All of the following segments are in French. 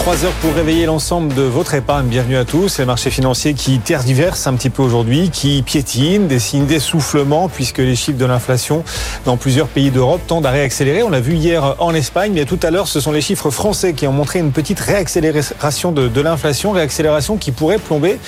Trois heures pour réveiller l'ensemble de votre épargne. Bienvenue à tous. Les marchés financiers qui tergiversent un petit peu aujourd'hui, qui piétinent, des signes d'essoufflement puisque les chiffres de l'inflation dans plusieurs pays d'Europe tendent à réaccélérer. On l'a vu hier en Espagne, mais tout à l'heure, ce sont les chiffres français qui ont montré une petite réaccélération de, de l'inflation, réaccélération qui pourrait plomber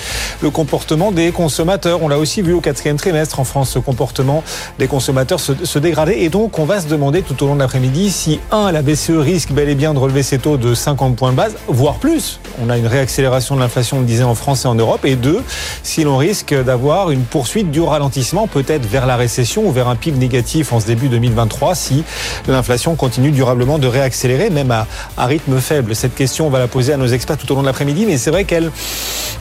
le comportement des consommateurs. On l'a aussi vu au quatrième trimestre en France, ce comportement des consommateurs se, se dégrader. Et donc, on va se demander tout au long de l'après-midi si, un, la BCE risque bel et bien de relever ses taux de 50 points de base, voire plus. On a une réaccélération de l'inflation, on le disait, en France et en Europe. Et deux, si l'on risque d'avoir une poursuite du ralentissement, peut-être vers la récession ou vers un PIB négatif en ce début 2023, si l'inflation continue durablement de réaccélérer, même à, rythme faible. Cette question, on va la poser à nos experts tout au long de l'après-midi, mais c'est vrai qu'elle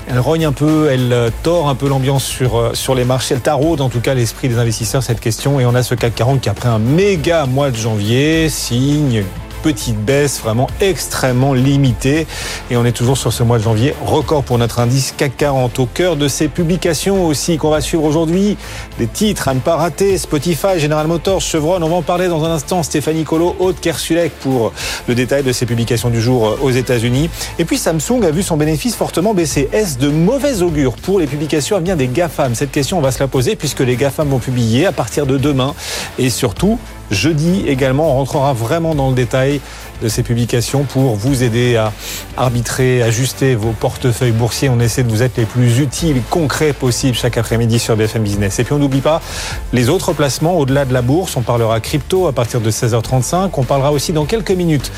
elle rogne un peu, elle tord un peu l'ambiance sur, sur les marchés, elle taraude en tout cas l'esprit des investisseurs, cette question. Et on a ce CAC 40 qui, après un méga mois de janvier, signe petite baisse vraiment extrêmement limitée. Et on est toujours sur ce mois de janvier. Record pour notre indice CAC 40. Au cœur de ces publications aussi qu'on va suivre aujourd'hui. Des titres à ne pas rater. Spotify, General Motors, Chevron. On va en parler dans un instant. Stéphanie Colo, Haute Kersulek pour le détail de ces publications du jour aux États-Unis. Et puis Samsung a vu son bénéfice fortement baisser. Est-ce de mauvais augure pour les publications? À venir des GAFAM Cette question, on va se la poser puisque les GAFAM vont publier à partir de demain. Et surtout, Jeudi également, on rentrera vraiment dans le détail de ces publications pour vous aider à arbitrer, ajuster vos portefeuilles boursiers. On essaie de vous être les plus utiles, concrets possibles chaque après-midi sur BFM Business. Et puis on n'oublie pas les autres placements au-delà de la bourse. On parlera crypto à partir de 16h35. On parlera aussi dans quelques minutes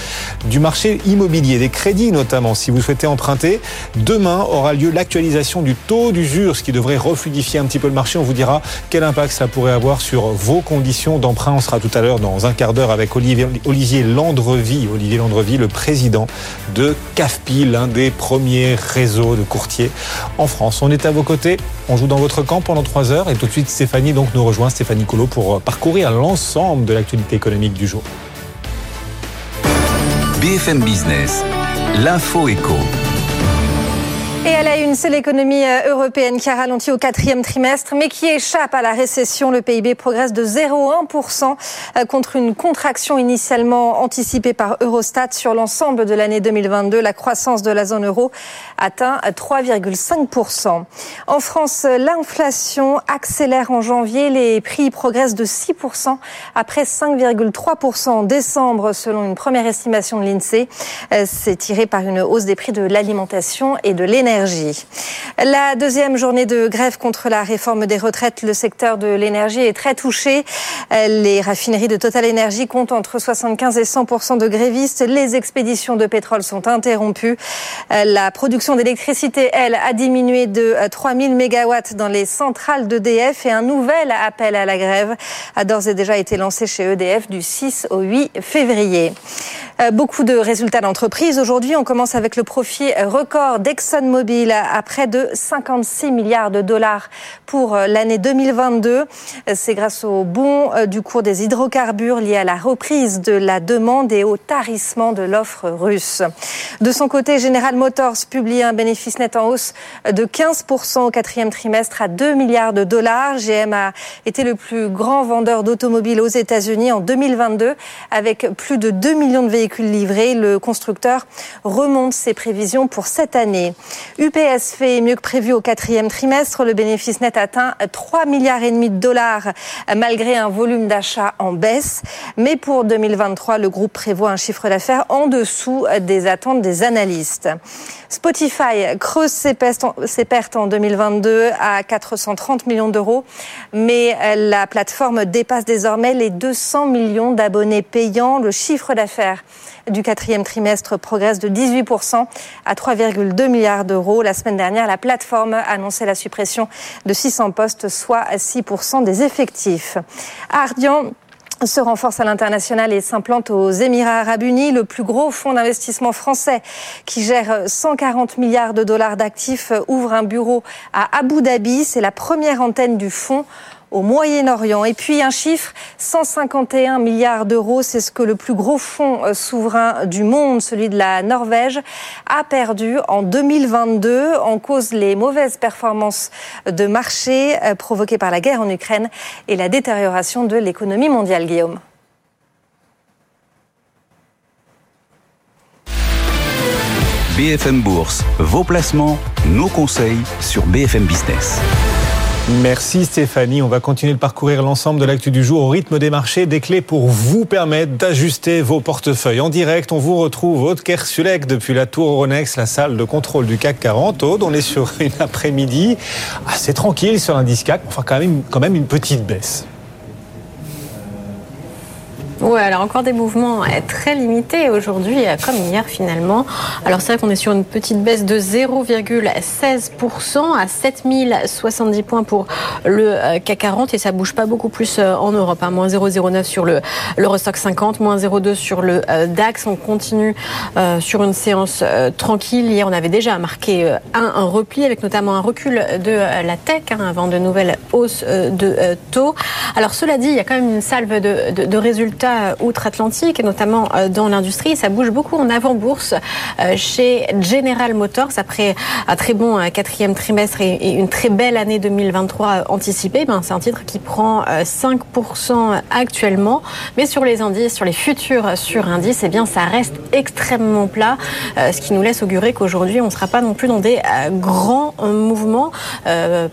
du marché immobilier, des crédits notamment. Si vous souhaitez emprunter, demain aura lieu l'actualisation du taux d'usure, ce qui devrait refluidifier un petit peu le marché. On vous dira quel impact ça pourrait avoir sur vos conditions d'emprunt. On sera tout à l'heure dans un quart d'heure avec Olivier, Landrevi Olivier Landrevi, le président de CAFPI, l'un des premiers réseaux de courtiers en France. On est à vos côtés, on joue dans votre camp pendant trois heures et tout de suite Stéphanie donc nous rejoint, Stéphanie Colo, pour parcourir l'ensemble de l'actualité économique du jour. BFM Business, l'info éco. Et à la une, c'est l'économie européenne qui a ralenti au quatrième trimestre, mais qui échappe à la récession. Le PIB progresse de 0,1% contre une contraction initialement anticipée par Eurostat sur l'ensemble de l'année 2022. La croissance de la zone euro atteint 3,5%. En France, l'inflation accélère en janvier. Les prix progressent de 6% après 5,3% en décembre, selon une première estimation de l'INSEE. C'est tiré par une hausse des prix de l'alimentation et de l'énergie. La deuxième journée de grève contre la réforme des retraites, le secteur de l'énergie est très touché. Les raffineries de Total Energy comptent entre 75 et 100% de grévistes. Les expéditions de pétrole sont interrompues. La production d'électricité, elle, a diminué de 3000 mégawatts dans les centrales d'EDF et un nouvel appel à la grève a d'ores et déjà été lancé chez EDF du 6 au 8 février. Beaucoup de résultats d'entreprise. Aujourd'hui, on commence avec le profit record d'ExxonMobil à près de 56 milliards de dollars pour l'année 2022. C'est grâce au bond du cours des hydrocarbures lié à la reprise de la demande et au tarissement de l'offre russe. De son côté, General Motors publie un bénéfice net en hausse de 15% au quatrième trimestre à 2 milliards de dollars. GM a été le plus grand vendeur d'automobiles aux États-Unis en 2022 avec plus de 2 millions de véhicules livrés. Le constructeur remonte ses prévisions pour cette année. UPS fait mieux que prévu au quatrième trimestre. Le bénéfice net atteint 3 milliards et demi de dollars malgré un volume d'achat en baisse. Mais pour 2023, le groupe prévoit un chiffre d'affaires en dessous des attentes des analystes. Spotify creuse ses pertes en 2022 à 430 millions d'euros, mais la plateforme dépasse désormais les 200 millions d'abonnés payants. Le chiffre d'affaires du quatrième trimestre progresse de 18% à 3,2 milliards d'euros. La semaine dernière, la plateforme annonçait la suppression de 600 postes, soit 6% des effectifs. Ardian se renforce à l'international et s'implante aux Émirats arabes unis, le plus gros fonds d'investissement français qui gère 140 milliards de dollars d'actifs ouvre un bureau à Abu Dhabi. C'est la première antenne du fonds au Moyen-Orient. Et puis un chiffre, 151 milliards d'euros, c'est ce que le plus gros fonds euh, souverain du monde, celui de la Norvège, a perdu en 2022 en cause les mauvaises performances de marché euh, provoquées par la guerre en Ukraine et la détérioration de l'économie mondiale, Guillaume. BFM Bourse, vos placements, nos conseils sur BFM Business. Merci Stéphanie. On va continuer de parcourir l'ensemble de l'actu du jour au rythme des marchés, des clés pour vous permettre d'ajuster vos portefeuilles. En direct, on vous retrouve Aude Kersulek depuis la Tour Euronext, la salle de contrôle du CAC 40. Aude, on est sur une après-midi assez tranquille sur l'indice CAC, enfin quand même, quand même une petite baisse. Ouais, alors encore des mouvements euh, très limités aujourd'hui, euh, comme hier finalement. Alors c'est vrai qu'on est sur une petite baisse de 0,16% à 7070 points pour le euh, CAC 40 et ça bouge pas beaucoup plus en Europe. Hein. Moins 0,09 sur le l'Eurostock 50, moins 0,2 sur le DAX. On continue sur une séance tranquille. Hier, on avait déjà marqué un, repli avec notamment un recul de la tech hein, avant de nouvelles hausses de taux. Alors cela dit, il y a quand même une salve de résultats euh, outre-Atlantique, notamment euh, dans l'industrie. Ça bouge beaucoup en avant-bourse euh, chez General Motors après un très bon quatrième trimestre et une très belle année 2023 anticipée. Ben, c'est un titre qui prend 5% actuellement, mais sur les indices, sur les futurs sur indices, eh bien, ça reste extrêmement plat, ce qui nous laisse augurer qu'aujourd'hui, on ne sera pas non plus dans des grands mouvements.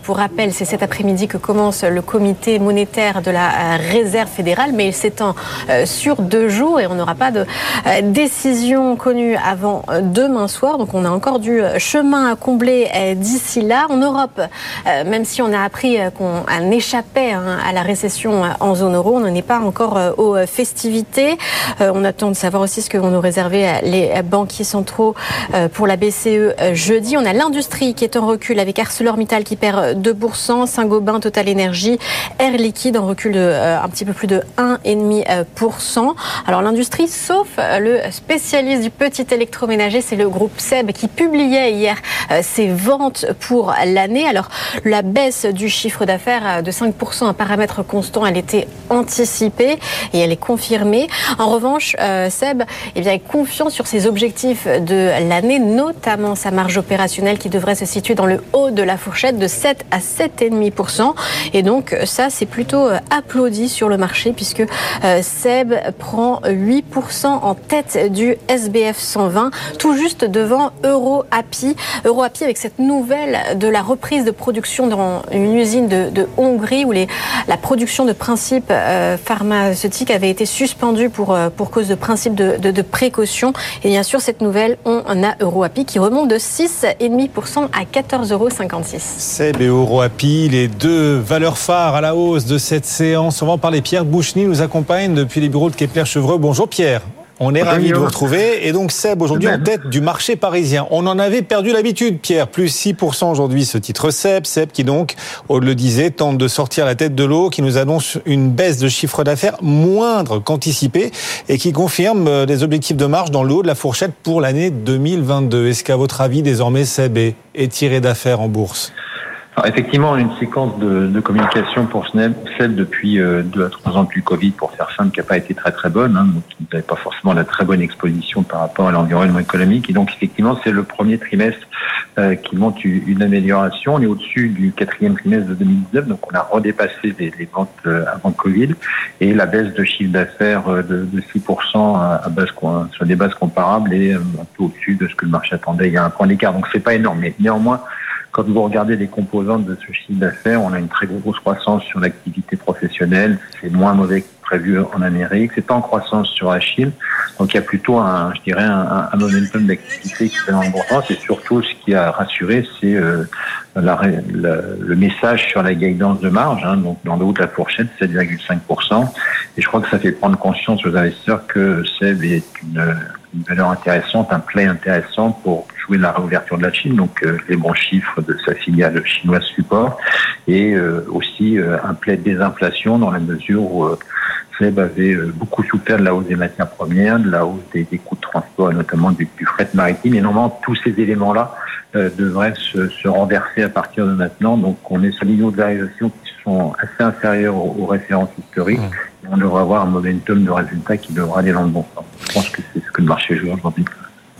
Pour rappel, c'est cet après-midi que commence le comité monétaire de la Réserve fédérale, mais il s'étend sur deux jours et on n'aura pas de euh, décision connue avant euh, demain soir. Donc on a encore du chemin à combler d'ici là. En Europe, même si on a appris qu'on échappait hein, à la récession en zone euro, on n'en est pas encore aux festivités. On attend de savoir aussi ce que vont nous réserver les banquiers centraux pour la BCE jeudi. On a l'industrie qui est en recul avec ArcelorMittal qui perd 2%, Saint-Gobain, Total Energy, Air Liquide en recul de un petit peu plus de 1,5%. Alors l'industrie, sauf euh, le spécialiste du petit électroménager, c'est le groupe SEB qui publiait hier euh, ses ventes pour l'année. Alors la baisse du chiffre d'affaires euh, de 5% un paramètre constant, elle était anticipée et elle est confirmée. En revanche, SEB eh bien, est confiant sur ses objectifs de l'année, notamment sa marge opérationnelle qui devrait se situer dans le haut de la fourchette de 7 à 7,5%. Et donc ça, c'est plutôt applaudi sur le marché puisque Seb prend 8% en tête du SBF 120, tout juste devant EuroAPI. EuroAPI avec cette nouvelle de la reprise de production dans une usine de, Hongrie où les, la production de principes euh, pharmaceutiques avait été suspendue pour, euh, pour cause de principe de, de, précaution. Et bien sûr, cette nouvelle, on a EuroAPI qui remonte de 6,5% à 14,56 euros. Seb et EuroAPI, les deux valeurs phares à la hausse de cette séance. On va en parler. Pierre Bouchny nous accompagne depuis les bureaux de Kepler-Chevreux. Bonjour Pierre. On est ravi de vous retrouver. Et donc Seb, aujourd'hui en tête du marché parisien. On en avait perdu l'habitude, Pierre. Plus 6% aujourd'hui ce titre Seb. Seb qui donc, on le disait, tente de sortir la tête de l'eau, qui nous annonce une baisse de chiffre d'affaires moindre qu'anticipée et qui confirme euh, des objectifs de marge dans le haut de la fourchette pour l'année 2022. Est-ce qu'à votre avis, désormais, Seb est tiré d'affaires en bourse? Alors effectivement, une séquence de, de communication pour celle depuis euh, deux à trois ans le Covid, pour faire simple, qui n'a pas été très très bonne, hein, donc pas forcément la très bonne exposition par rapport à l'environnement économique. Et donc effectivement, c'est le premier trimestre euh, qui montre une amélioration. On est au-dessus du quatrième trimestre de 2019, donc on a redépassé les, les ventes euh, avant Covid et la baisse de chiffre d'affaires euh, de, de 6% à, base, sur des bases comparables est un peu au-dessus de ce que le marché attendait. Il y a un point d'écart, donc c'est pas énorme, mais néanmoins quand vous regardez les composantes de ce chiffre d'affaires, on a une très grosse croissance sur l'activité professionnelle. C'est moins mauvais que prévu en Amérique. C'est en croissance sur la Chine. Donc il y a plutôt un, je dirais, un, momentum d'activité qui est en sens. Et surtout, ce qui a rassuré, c'est euh, le message sur la guidance de marge. Hein, donc dans le haut de la fourchette, 7,5%. Et je crois que ça fait prendre conscience aux investisseurs que SEB est une, une valeur intéressante, un play intéressant pour jouer la réouverture de la Chine, donc euh, les bons chiffres de sa filiale chinoise support, et euh, aussi euh, un play désinflation dans la mesure où SEB avait beaucoup souffert de la hausse des matières premières, de la hausse des, coûts de transport, et notamment du, fret maritime. Et normalement, tous ces éléments-là devraient se, se, renverser à partir de maintenant. Donc, on est sur l'île de qui sont assez inférieures aux, références historiques. Mmh. On devrait avoir un momentum de résultats qui devra aller dans le bon sens. Je pense que c'est ce que le marché joue aujourd'hui.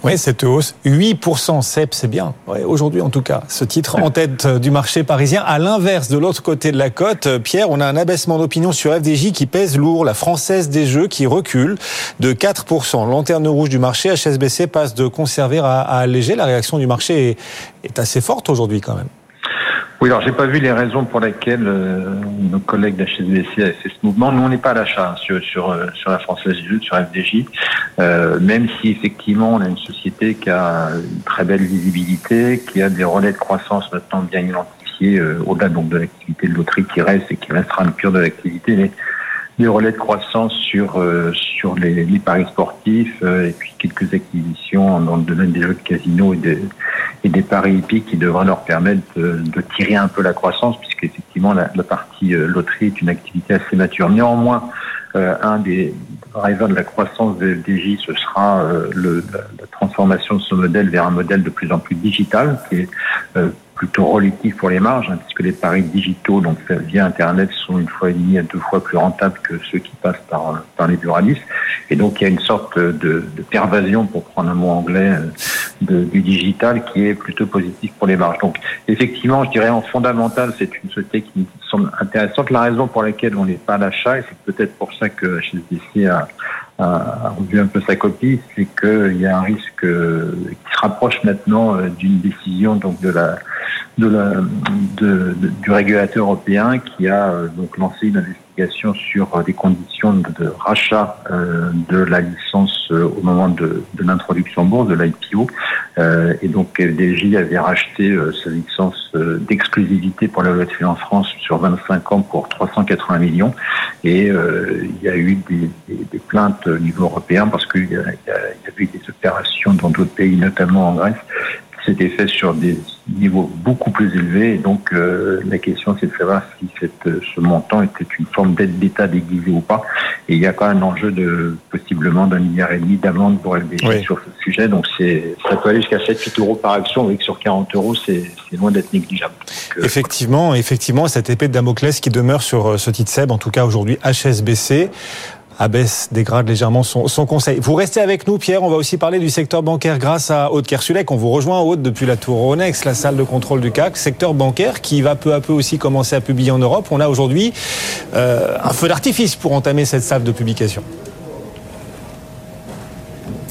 Oui, cette hausse, 8% CEP, c'est bien. Aujourd'hui, en tout cas, ce titre en tête du marché parisien. À l'inverse, de l'autre côté de la côte, Pierre, on a un abaissement d'opinion sur FDJ qui pèse lourd. La française des jeux qui recule de 4%. Lanterne rouge du marché, HSBC passe de conserver à, alléger. La réaction du marché est assez forte aujourd'hui quand même. Oui, alors j'ai pas vu les raisons pour lesquelles euh, nos collègues d'HSBC avaient fait ce mouvement. Nous, on n'est pas à l'achat sur, sur, euh, sur la Française du sur FDJ, euh, même si effectivement on a une société qui a une très belle visibilité, qui a des relais de croissance maintenant bien identifiés, au-delà donc de l'activité de loterie qui reste et qui restera une cure de l'activité, mais des relais de croissance sur sur les, paris sportifs et puis quelques acquisitions dans le domaine des jeux de casino et des et des paris hippiques qui devraient leur permettre de, tirer un peu la croissance, puisque effectivement la, partie euh, loterie est une activité assez mature. Néanmoins, euh, un des drivers de la croissance de FDJ, ce sera euh, le, la, transformation de ce modèle vers un modèle de plus en plus digital, qui est plutôt relatif pour les marges, hein, puisque les paris digitaux, donc via Internet, sont une fois et demie à deux fois plus rentables que ceux qui passent par, par les buralistes. Et donc il y a une sorte de, de pervasion, pour prendre un mot anglais, de, du digital qui est plutôt positif pour les marges. Donc effectivement, je dirais en fondamental, c'est une société qui semble intéressante. La raison pour laquelle on n'est pas à l'achat, et c'est peut-être pour ça que HSBC a, a revu un peu sa copie, c'est qu'il y a un risque qui se rapproche maintenant euh, d'une décision donc de la de la du régulateur européen qui a euh, donc lancé une investigation sur les conditions de, rachat euh, de la licence au moment de, de l'introduction bourse de l'IPO et donc FDJ avait racheté sa licence d'exclusivité pour la loterie en France sur 25 ans pour 380 millions. Et il y a eu des, plaintes au niveau européen parce qu'il y, y, avait des opérations dans d'autres pays, notamment en Grèce, qui s'étaient faites sur des niveaux beaucoup plus élevés. Et donc euh, la question c'est de savoir si cette, ce montant était une forme d'aide d'État déguisée ou pas. Et il y a quand même un enjeu de possiblement d'un milliard et demi d'amende pour LBG sur ce sujet. Donc c'est ça peut aller jusqu'à 7-8 euros par action, avec sur 40 euros c'est loin d'être négligeable. Euh, effectivement, effectivement, cette épée de Damoclès qui demeure sur euh, ce titre SEB, en tout cas aujourd'hui HSBC abaisse, dégrade légèrement son, conseil. Vous restez avec nous, Pierre. On va aussi parler du secteur bancaire grâce à Aude Kersulek. On vous rejoint, Aude, depuis la tour Ronex, la salle de contrôle du CAC. Secteur bancaire qui va peu à peu aussi commencer à publier en Europe. On a aujourd'hui euh, un feu d'artifice pour entamer cette salle de publication.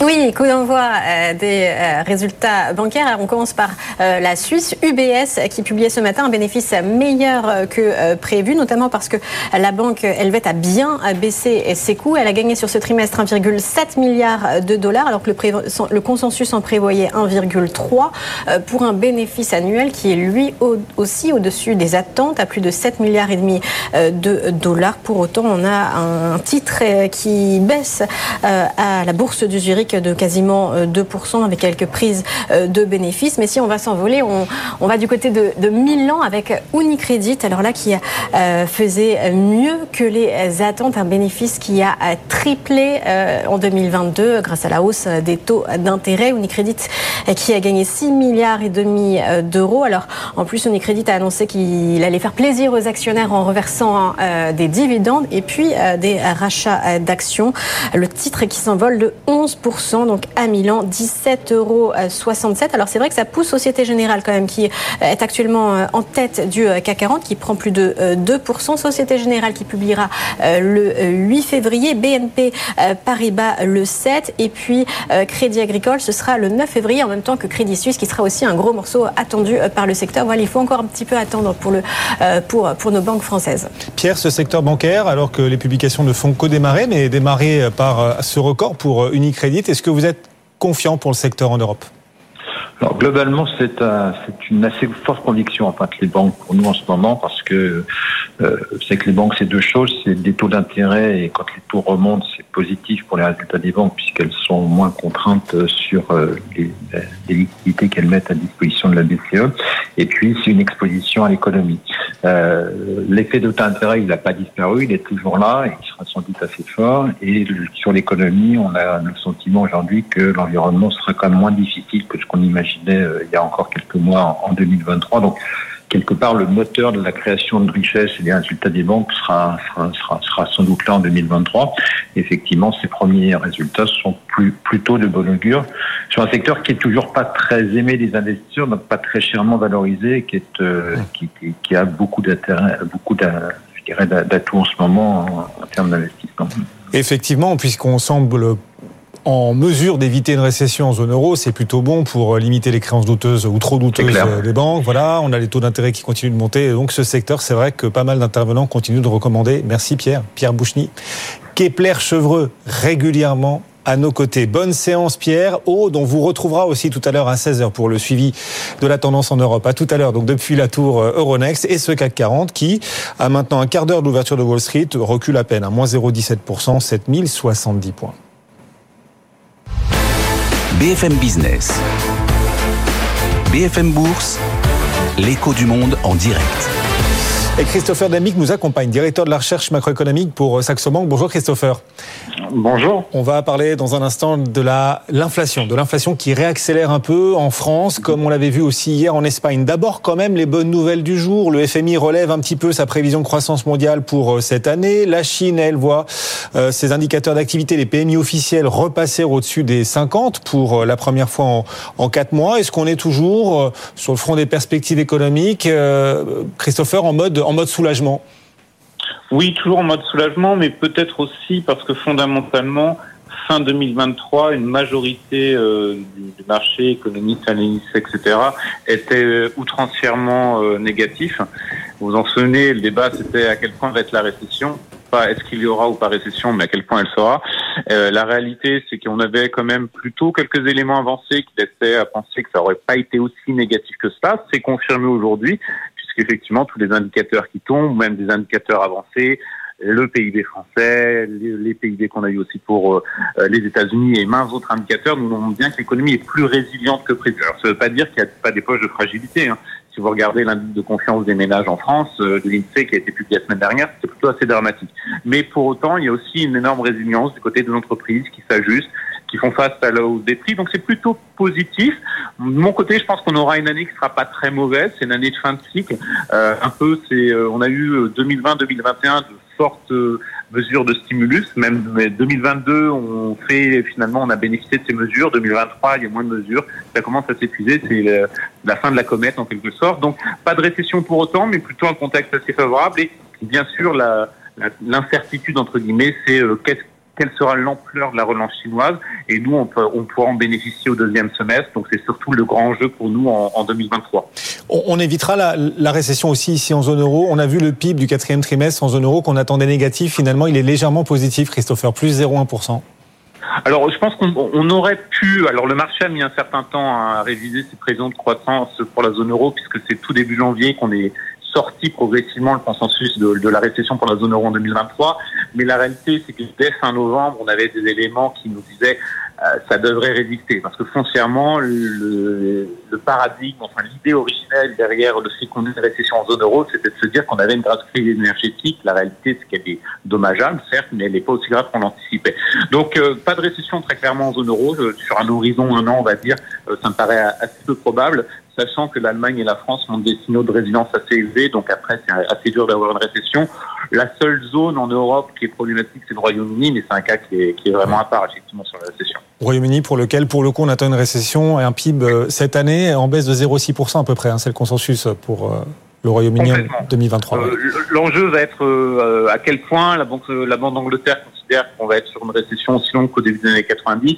Oui, coup d'envoi euh, des euh, résultats bancaires. On commence par euh, la Suisse, UBS, qui publiait ce matin un bénéfice meilleur que prévu, notamment parce que la banque helvète a bien baissé ses coûts. Elle a gagné sur ce trimestre 1,7 milliard de dollars, alors que le, consensus en prévoyait 1,3 pour un bénéfice annuel qui est lui aussi au-dessus des attentes, à plus de 7 milliards et demi de dollars. Pour autant, on a un titre qui baisse à la bourse du Zurich de quasiment 2% euh, avec quelques prises euh, de bénéfices. Mais si on va s'envoler, on, on, va du côté de, de, Milan avec Unicredit, alors là qui euh, faisait mieux que les attentes, un bénéfice qui a triplé en 2022 grâce à la hausse des taux d'intérêt. Unicredit qui a gagné 6 milliards et demi d'euros. Alors en plus Unicredit a annoncé qu'il allait faire plaisir aux actionnaires en reversant des dividendes et puis des rachats d'actions. Le titre qui s'envole de 11% donc à Milan, 17,67 euros. Alors c'est vrai que ça pousse Société Générale quand même, qui est actuellement euh, en tête du euh, CAC 40, qui prend plus de 2%. Euh, Société Générale qui publiera le 8 février, BNP Paribas le 7, et puis Crédit Agricole, ce sera le 9 février, en même temps que Crédit Suisse, qui sera aussi un gros morceau attendu par le secteur. Voilà, il faut encore un petit peu attendre pour, nos banques françaises. Pierre, ce secteur bancaire, alors que les publications ne font que démarrer, mais démarrer par ce record pour Unicredit, est-ce que vous êtes confiant pour le secteur en Europe? Alors, globalement, c'est une assez forte conviction en fait les banques pour nous en ce moment parce que euh, c'est que les banques c'est deux choses, c'est des taux d'intérêt et quand les taux remontent, c'est positif pour les résultats des banques puisqu'elles sont moins contraintes sur euh, les, les, liquidités qu'elles mettent à disposition de la BCE. Et puis c'est une exposition à l'économie. Euh, L'effet de taux d'intérêt il n'a pas disparu, il est toujours là, et il sera sans doute assez fort. Et sur l'économie, on a le sentiment aujourd'hui que l'environnement sera quand même moins difficile que ce qu'on imaginait euh, il y a encore quelques mois en 2023. Donc quelque part le moteur de la création de richesse et des résultats des banques sera, sera, sera, sans doute là en 2023. Effectivement, ces premiers résultats sont plus, plutôt de bon augure sur un secteur qui est toujours pas très aimé des investisseurs, donc pas très chèrement valorisé, qui, est, euh, qui, qui, a beaucoup d'intérêt, beaucoup d'atouts en ce moment en, en termes d'investissement. Effectivement, puisqu'on semble en mesure d'éviter une récession en zone euro, c'est plutôt bon pour limiter les créances douteuses ou trop douteuses des banques. Voilà, on a les taux d'intérêt qui continuent de monter. donc ce secteur, c'est vrai que pas mal d'intervenants continuent de recommander. Merci Pierre, Pierre Bouchny. Kepler Chevreux régulièrement à nos côtés. Bonne séance Pierre. Oh, dont vous retrouvera aussi tout à l'heure à 16h pour le suivi de la tendance en Europe. À tout à l'heure, donc depuis la tour euh, Euronext et ce CAC 40 qui a maintenant un quart d'heure d'ouverture de Wall Street, recule à peine à moins 0,17%, 7070 points. BFM Business. BFM Bourse. L'écho du monde en direct. Et Christopher Damic nous accompagne, directeur de la recherche macroéconomique pour Saxo Bank. Bonjour Christopher. Bonjour. On va parler dans un instant de la l'inflation, de l'inflation qui réaccélère un peu en France, comme on l'avait vu aussi hier en Espagne. D'abord, quand même, les bonnes nouvelles du jour. Le FMI relève un petit peu sa prévision de croissance mondiale pour euh, cette année. La Chine, elle voit euh, ses indicateurs d'activité, les PMI officiels, repasser au-dessus des 50 pour euh, la première fois en, en 4 mois. Est-ce qu'on est toujours sur le front des perspectives économiques, Christopher, en mode en mode soulagement? Oui, toujours en mode soulagement, mais peut-être aussi parce que fondamentalement, fin 2023, une majorité euh, du, marché économique, analystes, etc., était euh, outrancièrement euh, négatif. Vous vous en souvenez, le débat, c'était à quel point va être la récession pas est-ce qu'il y aura ou pas récession, mais à quel point elle sera. la réalité, c'est qu'on avait quand même plutôt quelques éléments avancés qui laissaient à penser que ça aurait pas été aussi négatif que cela. C'est confirmé aujourd'hui puisqu'effectivement tous les indicateurs qui tombent, même des indicateurs avancés, le PIB français, les, PIB qu'on a eu aussi pour euh, les États-Unis et maints autres indicateurs nous montrent bien que l'économie est plus résiliente que prévu. Alors, ça ne veut pas dire qu'il n'y a pas des poches de fragilité. Hein. Si vous regardez l'indice de confiance des ménages en France, euh, de l'INSEE qui a été publié la semaine dernière, c'est plutôt assez dramatique. Mais pour autant, il y a aussi une énorme résilience du côté de l'entreprise qui s'ajuste qui font face à la des prix. Donc c'est plutôt positif. De mon côté, je pense qu'on aura une année qui sera pas très mauvaise. C'est une année de fin de cycle. Euh, un peu, c'est, euh, on a eu 2020-2021 euh, de fortes mesures de stimulus. Même 2022, on fait finalement, on a bénéficié de ces mesures. 2023, il y a moins de mesures. Ça commence à s'épuiser. C'est la fin de la comète en quelque sorte. Donc pas de récession pour autant, mais plutôt un contexte assez favorable. Et bien sûr, la, l'incertitude entre guillemets, c'est qu'est-ce quelle sera l'ampleur de la relance chinoise et nous on, peut, on pourra en bénéficier au deuxième semestre. Donc c'est surtout le grand enjeu pour nous en, en 2023. On, évitera la, la, récession aussi ici en zone euro. On a vu le PIB du quatrième trimestre en zone euro qu'on attendait négatif. Finalement, il est légèrement positif, Christopher, plus 0,1%. Alors, je pense qu'on aurait pu. Alors, le marché a mis un certain temps à réviser ses prévisions de croissance pour la zone euro, puisque c'est tout début janvier qu'on est sorti progressivement le consensus de, de, la récession pour la zone euro en 2023. Mais la réalité, c'est que dès fin novembre, on avait des éléments qui nous disaient euh, ça devrait résister. Parce que foncièrement, le, le paradigme, enfin l'idée originelle derrière le fait qu'on ait une récession en zone euro, c'était de se dire qu'on avait une grave crise énergétique. La réalité, c'est qu'elle est dommageable, certes, mais elle n'est pas aussi grave qu'on l'anticipait. Donc, euh, pas de récession très clairement en zone euro. Sur un horizon un an, on va dire, ça me paraît assez peu probable sachant que l'Allemagne et la France ont des signaux de résilience assez élevés, donc après c'est assez dur d'avoir une récession. La seule zone en Europe qui est problématique, c'est le Royaume-Uni, mais c'est un cas qui est, qui est, vraiment à part effectivement sur la récession. Royaume-Uni pour lequel, pour le coup, on attend une récession et un PIB euh, cette année en baisse de 0,6% à peu près, hein, c'est le consensus pour euh, le Royaume-Uni en 2023. Euh, L'enjeu va être euh, à quel point la Banque, la Banque d'Angleterre considère qu'on va être sur une récession aussi longue qu'au début des années 90.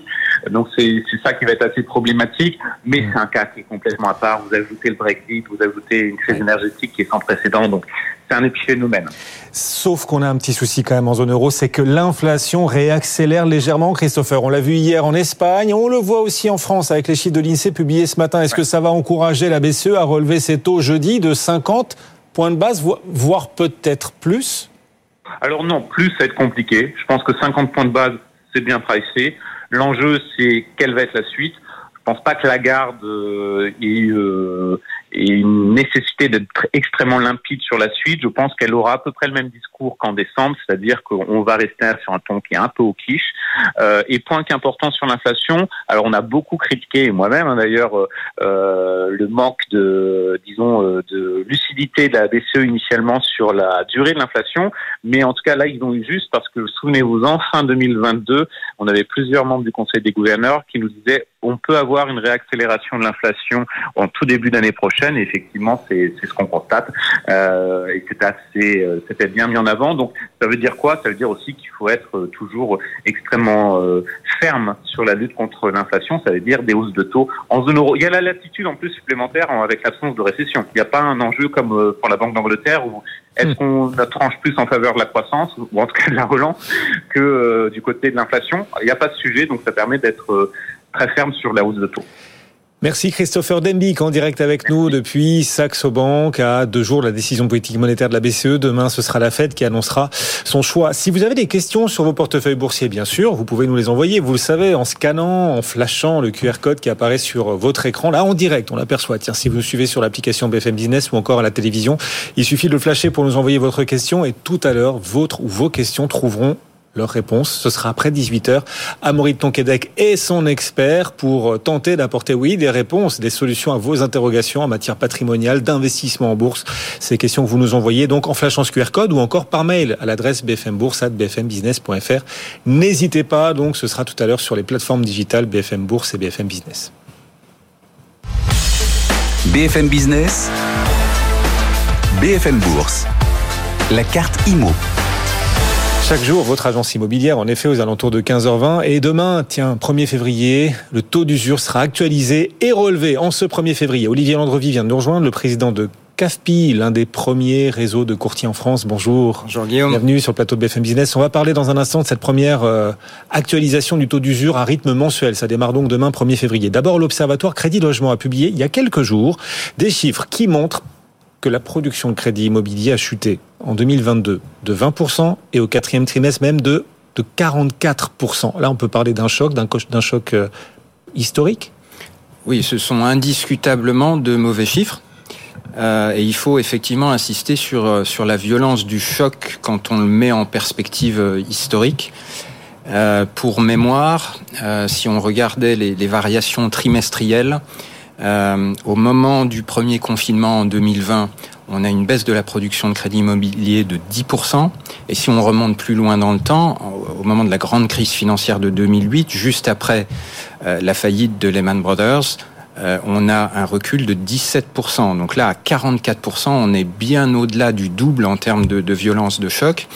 Donc c'est ça qui va être assez problématique, mais mm. c'est un cas qui est complètement à part. Vous ajoutez le Brexit, vous ajoutez une crise énergétique qui est sans précédent, donc c'est un épiphénomène. Sauf qu'on a un petit souci quand même en zone euro, c'est que l'inflation réaccélère légèrement, Christopher. On l'a vu hier en Espagne, on le voit aussi en France avec les chiffres de l'INSEE publiés ce matin. Est-ce que ça va encourager la BCE à relever ses taux jeudi de 50 points de base, voire peut-être plus? Alors non, plus ça va être compliqué. Je pense que 50 points de base, c'est bien pricé. L'enjeu, c'est quelle va être la suite. Je pense pas que la garde euh, ait, euh, une nécessité d'être extrêmement limpide sur la suite. Je pense qu'elle aura à peu près le même discours qu'en décembre, c'est-à-dire qu'on va rester sur un ton qui est un peu au quiche. Euh, et point important sur l'inflation, alors on a beaucoup critiqué, moi-même hein, d'ailleurs, euh, le manque de, disons, de lucidité lucidité de la BCE initialement sur la durée de l'inflation, mais en tout cas là ils ont eu juste parce que souvenez-vous-en, fin 2022, on avait plusieurs membres du Conseil des gouverneurs qui nous disaient on peut avoir une réaccélération de l'inflation en tout début d'année prochaine. Et effectivement, c'est ce qu'on constate. Euh, et c'est assez, euh, c'était bien mis en avant. Donc, ça veut dire quoi? Ça veut dire aussi qu'il faut être toujours extrêmement euh, ferme sur la lutte contre l'inflation. Ça veut dire des hausses de taux en zone euro. Il y a la latitude en plus supplémentaire avec l'absence de récession. Il n'y a pas un enjeu comme euh, pour la Banque d'Angleterre où est-ce hmm. qu'on tranche plus en faveur de la croissance, ou en tout cas de la relance, que euh, du côté de l'inflation? Il n'y a pas de sujet, donc ça permet d'être très ferme sur la hausse de taux. Merci Christopher Denbick en direct avec nous depuis Saxo Bank à deux jours de la décision politique monétaire de la BCE. Demain, ce sera la Fed qui annoncera son choix. Si vous avez des questions sur vos portefeuilles boursiers, bien sûr, vous pouvez nous les envoyer. Vous le savez, en scannant, en flashant le QR code qui apparaît sur votre écran, là en direct, on l'aperçoit. Tiens, si vous nous suivez sur l'application BFM Business ou encore à la télévision, il suffit de le flasher pour nous envoyer votre question et tout à l'heure, votre ou vos questions trouveront leur réponse. Ce sera après 18h. Amaury Tonquédec est son expert pour tenter d'apporter, oui, des réponses, des solutions à vos interrogations en matière patrimoniale, d'investissement en bourse. Ces questions que vous nous envoyez donc en flashant ce QR code ou encore par mail à l'adresse bfmbourse.bfmbusiness.fr. N'hésitez pas, donc ce sera tout à l'heure sur les plateformes digitales BFM Bourse et BFM Business. BFM Business, BFM Bourse, la carte IMO. Chaque jour, votre agence immobilière, en effet, aux alentours de 15h20. Et demain, tiens, 1er février, le taux d'usure sera actualisé et relevé en ce 1er février. Olivier Landrevi vient de nous rejoindre, le président de CAFPI, l'un des premiers réseaux de courtiers en France. Bonjour. Bonjour Guillaume. Bienvenue sur le plateau de BFM Business. On va parler dans un instant de cette première euh, actualisation du taux d'usure à rythme mensuel. Ça démarre donc demain 1er février. D'abord, l'Observatoire Crédit Logement a publié il y a quelques jours des chiffres qui montrent que la production de crédit immobilier a chuté en 2022 de 20% et au quatrième trimestre même de, de 44%. Là, on peut parler d'un choc, d'un choc euh, historique? Oui, ce sont indiscutablement de mauvais chiffres. Euh, et il faut effectivement insister sur, euh, sur la violence du choc quand on le met en perspective historique. pour mémoire, si on regardait les, les variations trimestrielles, euh, au moment du premier confinement en 2020, on a une baisse de la production de crédit immobilier de 10%. Et si on remonte plus loin dans le temps, au moment de la grande crise financière de 2008, juste après euh, la faillite de Lehman Brothers, euh, on a un recul de 17%. Donc là, à 44%, on est bien au-delà du double en termes de, de, violence de choc.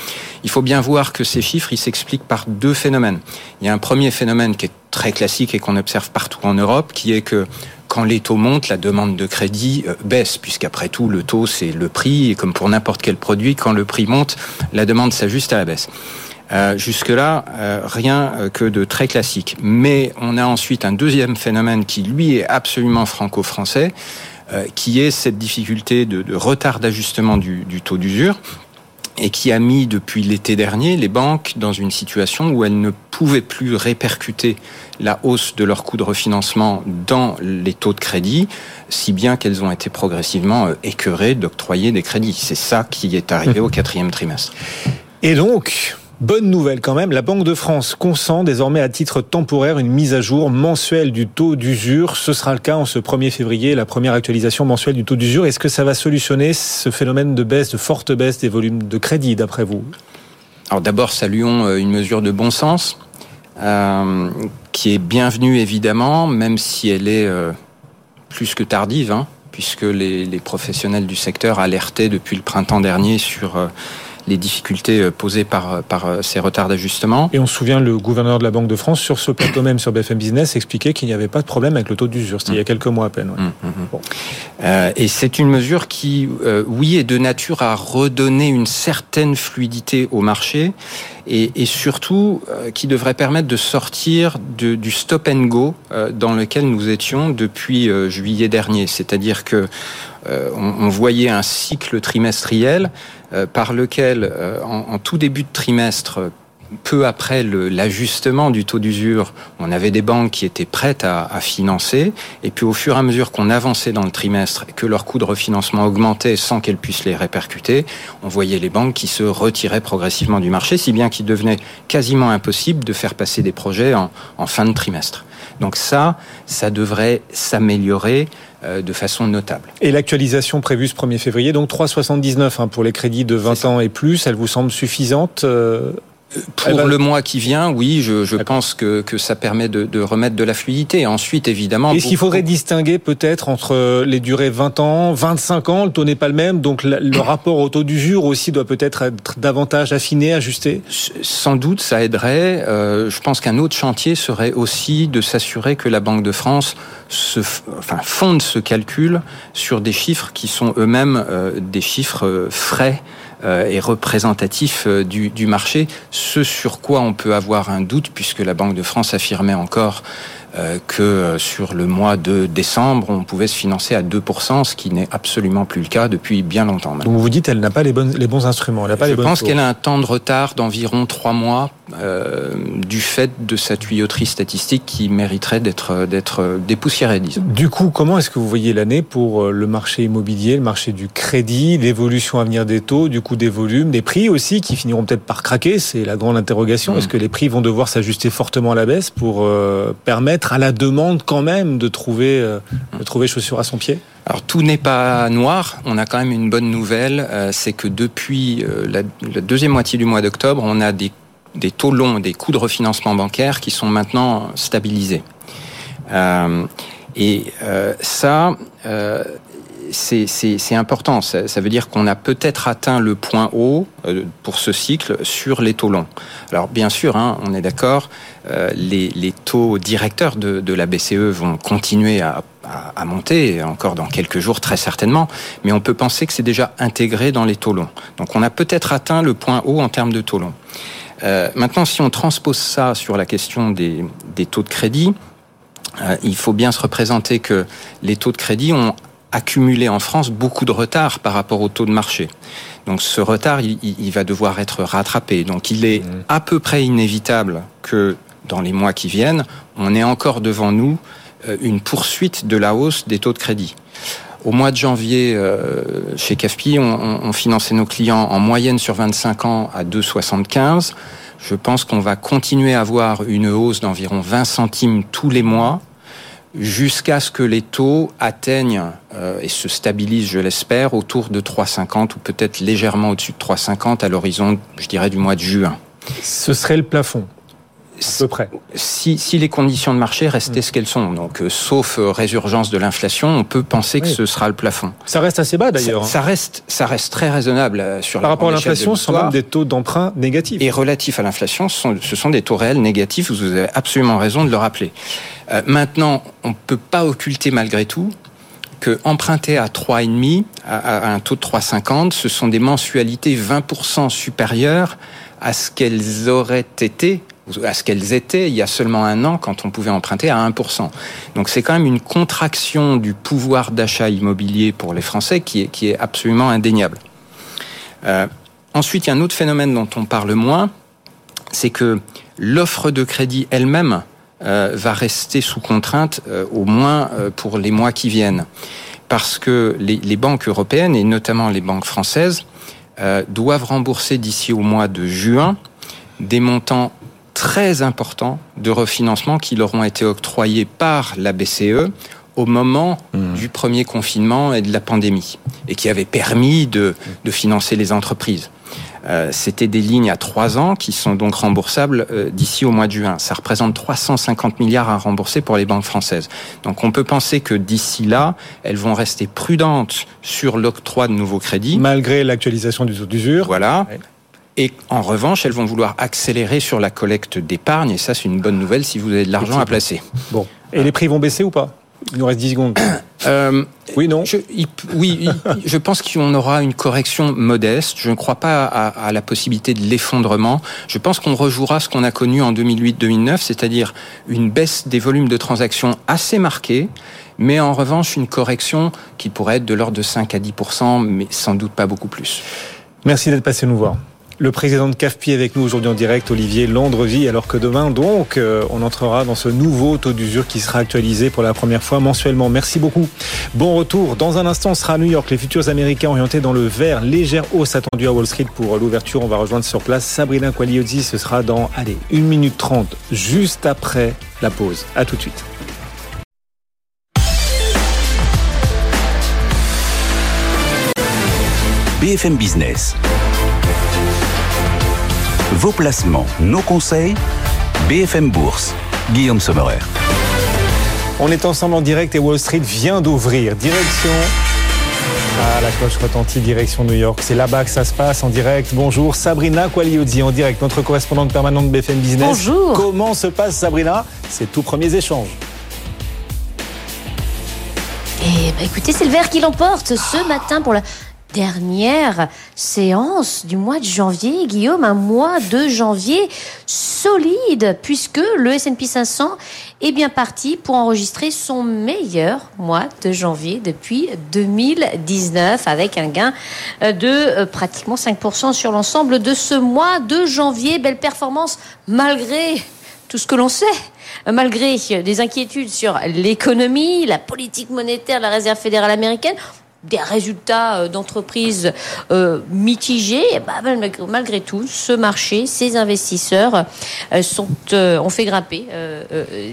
Il faut bien voir que ces chiffres, ils s'expliquent par deux phénomènes. Il y a un premier phénomène qui est très classique et qu'on observe partout en Europe, qui est que quand les taux montent, la demande de crédit euh, baisse, puisqu'après tout, le taux, c'est le prix, et comme pour n'importe quel produit, quand le prix monte, la demande s'ajuste à la baisse. Euh, Jusque-là, euh, rien euh, que de très classique. Mais on a ensuite un deuxième phénomène qui, lui, est absolument franco-français, euh, qui est cette difficulté de, de retard d'ajustement du, du taux d'usure et qui a mis depuis l'été dernier les banques dans une situation où elles ne pouvaient plus répercuter la hausse de leur coût de refinancement dans les taux de crédit, si bien qu'elles ont été progressivement écœurées d'octroyer des crédits. C'est ça qui est arrivé au quatrième trimestre. Et donc, Bonne nouvelle quand même, la Banque de France consent désormais à titre temporaire une mise à jour mensuelle du taux d'usure. Ce sera le cas en ce 1er février, la première actualisation mensuelle du taux d'usure. Est-ce que ça va solutionner ce phénomène de baisse, de forte baisse des volumes de crédit d'après vous? Alors d'abord, saluons euh, une mesure de bon sens euh, qui est bienvenue évidemment, même si elle est euh, plus que tardive, hein, puisque les, professionnels du secteur alertaient depuis le printemps dernier sur... les difficultés euh, posées par, euh, par euh, ces retards d'ajustement. Et on se souvient, le gouverneur de la Banque de France, sur ce plateau même sur BFM Business, expliquait qu'il n'y avait pas de problème avec le taux d'usure. C'était mmh. il y a quelques mois à peine. Ouais. Mmh, mmh. Bon. Euh, et c'est une mesure qui, euh, oui, est de nature à redonner une certaine fluidité au marché et, et surtout euh, qui devrait permettre de sortir de, du stop and go dans lequel nous étions depuis juillet dernier. C'est-à-dire que on, on, voyait un cycle trimestriel par lequel, euh, en, en, tout début de trimestre, peu après l'ajustement du taux d'usure, on avait des banques qui étaient prêtes à, à, financer, et puis au fur et à mesure qu'on avançait dans le trimestre et que leur coût de refinancement augmentait sans qu'elles puissent les répercuter, on voyait les banques qui se retiraient progressivement du marché, si bien qu'il devenait quasiment impossible de faire passer des projets en, en fin de trimestre. Donc ça, ça devrait s'améliorer de façon notable. Et l'actualisation prévue ce 1er février, donc 3,79 hein, pour les crédits de 20 ans et plus, elle vous semble suffisante pour le mois qui vient, oui, je, je pense que, que ça permet de, de, remettre de la fluidité. Ensuite, évidemment... Est-ce qu'il faudrait distinguer peut-être entre les durées 20 ans, 25 ans, le taux n'est pas le même, donc le rapport au taux d'usure aussi doit peut-être être davantage affiné, ajusté Sans doute, ça aiderait. Euh, je pense qu'un autre chantier serait aussi de s'assurer que la Banque de France se, enfin, fonde ce calcul sur des chiffres qui sont eux-mêmes euh, des chiffres euh, frais euh, est représentatif euh, du, du, marché, ce sur quoi on peut avoir un doute, puisque la Banque de France affirmait encore euh, que sur le mois de décembre, on pouvait se financer à 2%, ce qui n'est absolument plus le cas depuis bien longtemps. Maintenant. Donc vous dites qu'elle n'a pas les, bonnes, les bons instruments. Elle pas Je les pense qu'elle a un temps de retard d'environ 3 mois euh, du fait de sa tuyauterie statistique qui mériterait d'être d'être dépoussiérée, disons. Du coup, comment est-ce que vous voyez l'année pour euh, le marché immobilier, le marché du crédit, l'évolution à venir des taux, du coup des volumes, des prix aussi qui finiront peut-être par craquer? C'est la grande interrogation. Mmh. Est-ce que les prix vont devoir s'ajuster fortement à la baisse pour euh, permettre à la demande quand même de trouver, euh, de trouver chaussures à son pied? Alors tout n'est pas noir. On a quand même une bonne nouvelle, euh, c'est que depuis euh, la, deuxième moitié du mois d'octobre, on a des, des, taux longs, des coûts de refinancement bancaire qui sont maintenant stabilisés. Et ça, c'est important. Ça, ça, veut dire qu'on a peut-être atteint le point haut euh, pour ce cycle sur les taux longs. Alors bien sûr, hein, on est d'accord, euh, les, les, taux directeurs de, de, la BCE vont continuer à, à, à, monter, encore dans quelques jours très certainement, mais on peut penser que c'est déjà intégré dans les taux longs. Donc on a peut-être atteint le point haut en termes de taux longs. Euh, maintenant, si on transpose ça sur la question des, des taux de crédit, euh, il faut bien se représenter que les taux de crédit ont accumulé en France beaucoup de retard par rapport au taux de marché. Donc ce retard, il, il va devoir être rattrapé. Donc il est mmh. à peu près inévitable que dans les mois qui viennent, on ait encore devant nous euh, une poursuite de la hausse des taux de crédit. Au mois de janvier, euh, chez CAFPI, on, on, finançait nos clients en moyenne sur 25 ans à 2,75. Je pense qu'on va continuer à avoir une hausse d'environ 20 centimes tous les mois jusqu'à ce que les taux atteignent euh, et se stabilisent, je l'espère, autour de 3,50 ou peut-être légèrement au-dessus de 3,50 à l'horizon, je dirais, du mois de juin. Ce serait le plafond à peu près. Si, si les conditions de marché restaient mmh. ce qu'elles sont, donc euh, sauf euh, résurgence de l'inflation, on peut penser que ce sera le plafond. Ça reste assez bas d'ailleurs. Ça, ça, reste, ça reste très raisonnable euh, sur Par rapport à l'inflation, ce sont même des taux d'emprunt négatifs. Et relatif à l'inflation, ce, ce sont des taux réels négatifs. Vous avez absolument raison de le rappeler. Euh, maintenant, on ne peut pas occulter malgré tout que emprunter à 3,5 à, à un taux de 3,50, ce sont des mensualités 20% supérieures à ce qu'elles auraient été à ce qu'elles étaient il y a seulement un an quand on pouvait emprunter à 1%. Donc c'est quand même une contraction du pouvoir d'achat immobilier pour les Français qui est, qui est absolument indéniable. Euh, ensuite, il y a un autre phénomène dont on parle moins, c'est que l'offre de crédit elle-même euh, va rester sous contrainte euh, au moins pour les mois qui viennent. Parce que les banques européennes, et notamment les banques françaises, euh, doivent rembourser d'ici au mois de juin des montants très importants de refinancement qui leur ont été octroyés par la BCE au moment mmh. du premier confinement et de la pandémie, et qui avaient permis de, de financer les entreprises. Euh, C'était des lignes à trois ans qui sont donc remboursables euh, d'ici au mois de juin. Ça représente 350 milliards à rembourser pour les banques françaises. Donc on peut penser que d'ici là, elles vont rester prudentes sur l'octroi de nouveaux crédits. Malgré l'actualisation du taux d'usure. Voilà. Ouais. Et en revanche, elles vont vouloir accélérer sur la collecte d'épargne. Et ça, c'est une bonne nouvelle si vous avez de l'argent à placer. Bon. Et les prix vont baisser ou pas? Il nous reste 10 secondes. Euh, oui, non je, il, Oui, il, je pense qu'on aura une correction modeste. Je ne crois pas à, à la possibilité de l'effondrement. Je pense qu'on rejouera ce qu'on a connu en 2008-2009, c'est-à-dire une baisse des volumes de transactions assez marquée, mais en revanche une correction qui pourrait être de l'ordre de 5 à 10% mais sans doute pas beaucoup plus. Merci d'être passé nous voir. Le président de CAFPI avec nous aujourd'hui en direct, Olivier Landrevi, alors que demain, donc, euh, on entrera dans ce nouveau taux d'usure qui sera actualisé pour la première fois mensuellement. Merci beaucoup. Bon retour. Dans un instant, on sera à New York. Les futurs américains orientés dans le vert. Légère hausse attendue à Wall Street pour l'ouverture. On va rejoindre sur place Sabrina Quagliozzi. Ce sera dans, allez, 1 minute 30, juste après la pause. À tout de suite. BFM Business. Vos placements, nos conseils, BFM Bourse. Guillaume Sommerer. On est ensemble en direct et Wall Street vient d'ouvrir. Direction. Ah, la cloche retentit direction New York. C'est là-bas que ça se passe en direct. Bonjour, Sabrina Qualiozzi en direct, notre correspondante permanente de BFM Business. Bonjour. Comment se passe Sabrina? Ces tout premiers échanges. Eh ben, écoutez, c'est le vert qui l'emporte ce matin pour la dernière séance du mois de janvier, Guillaume, un mois de janvier solide, puisque le S&P 500 est bien parti pour enregistrer son meilleur mois de janvier depuis 2019, avec un gain de euh, pratiquement 5% sur l'ensemble de ce mois de janvier. Belle performance malgré tout ce que l'on sait, malgré des inquiétudes sur l'économie, la politique monétaire la Réserve fédérale américaine, des résultats euh, d'entreprises euh, mitigés, bah, malgré tout, ce marché, ces investisseurs euh, sont, ont fait grimper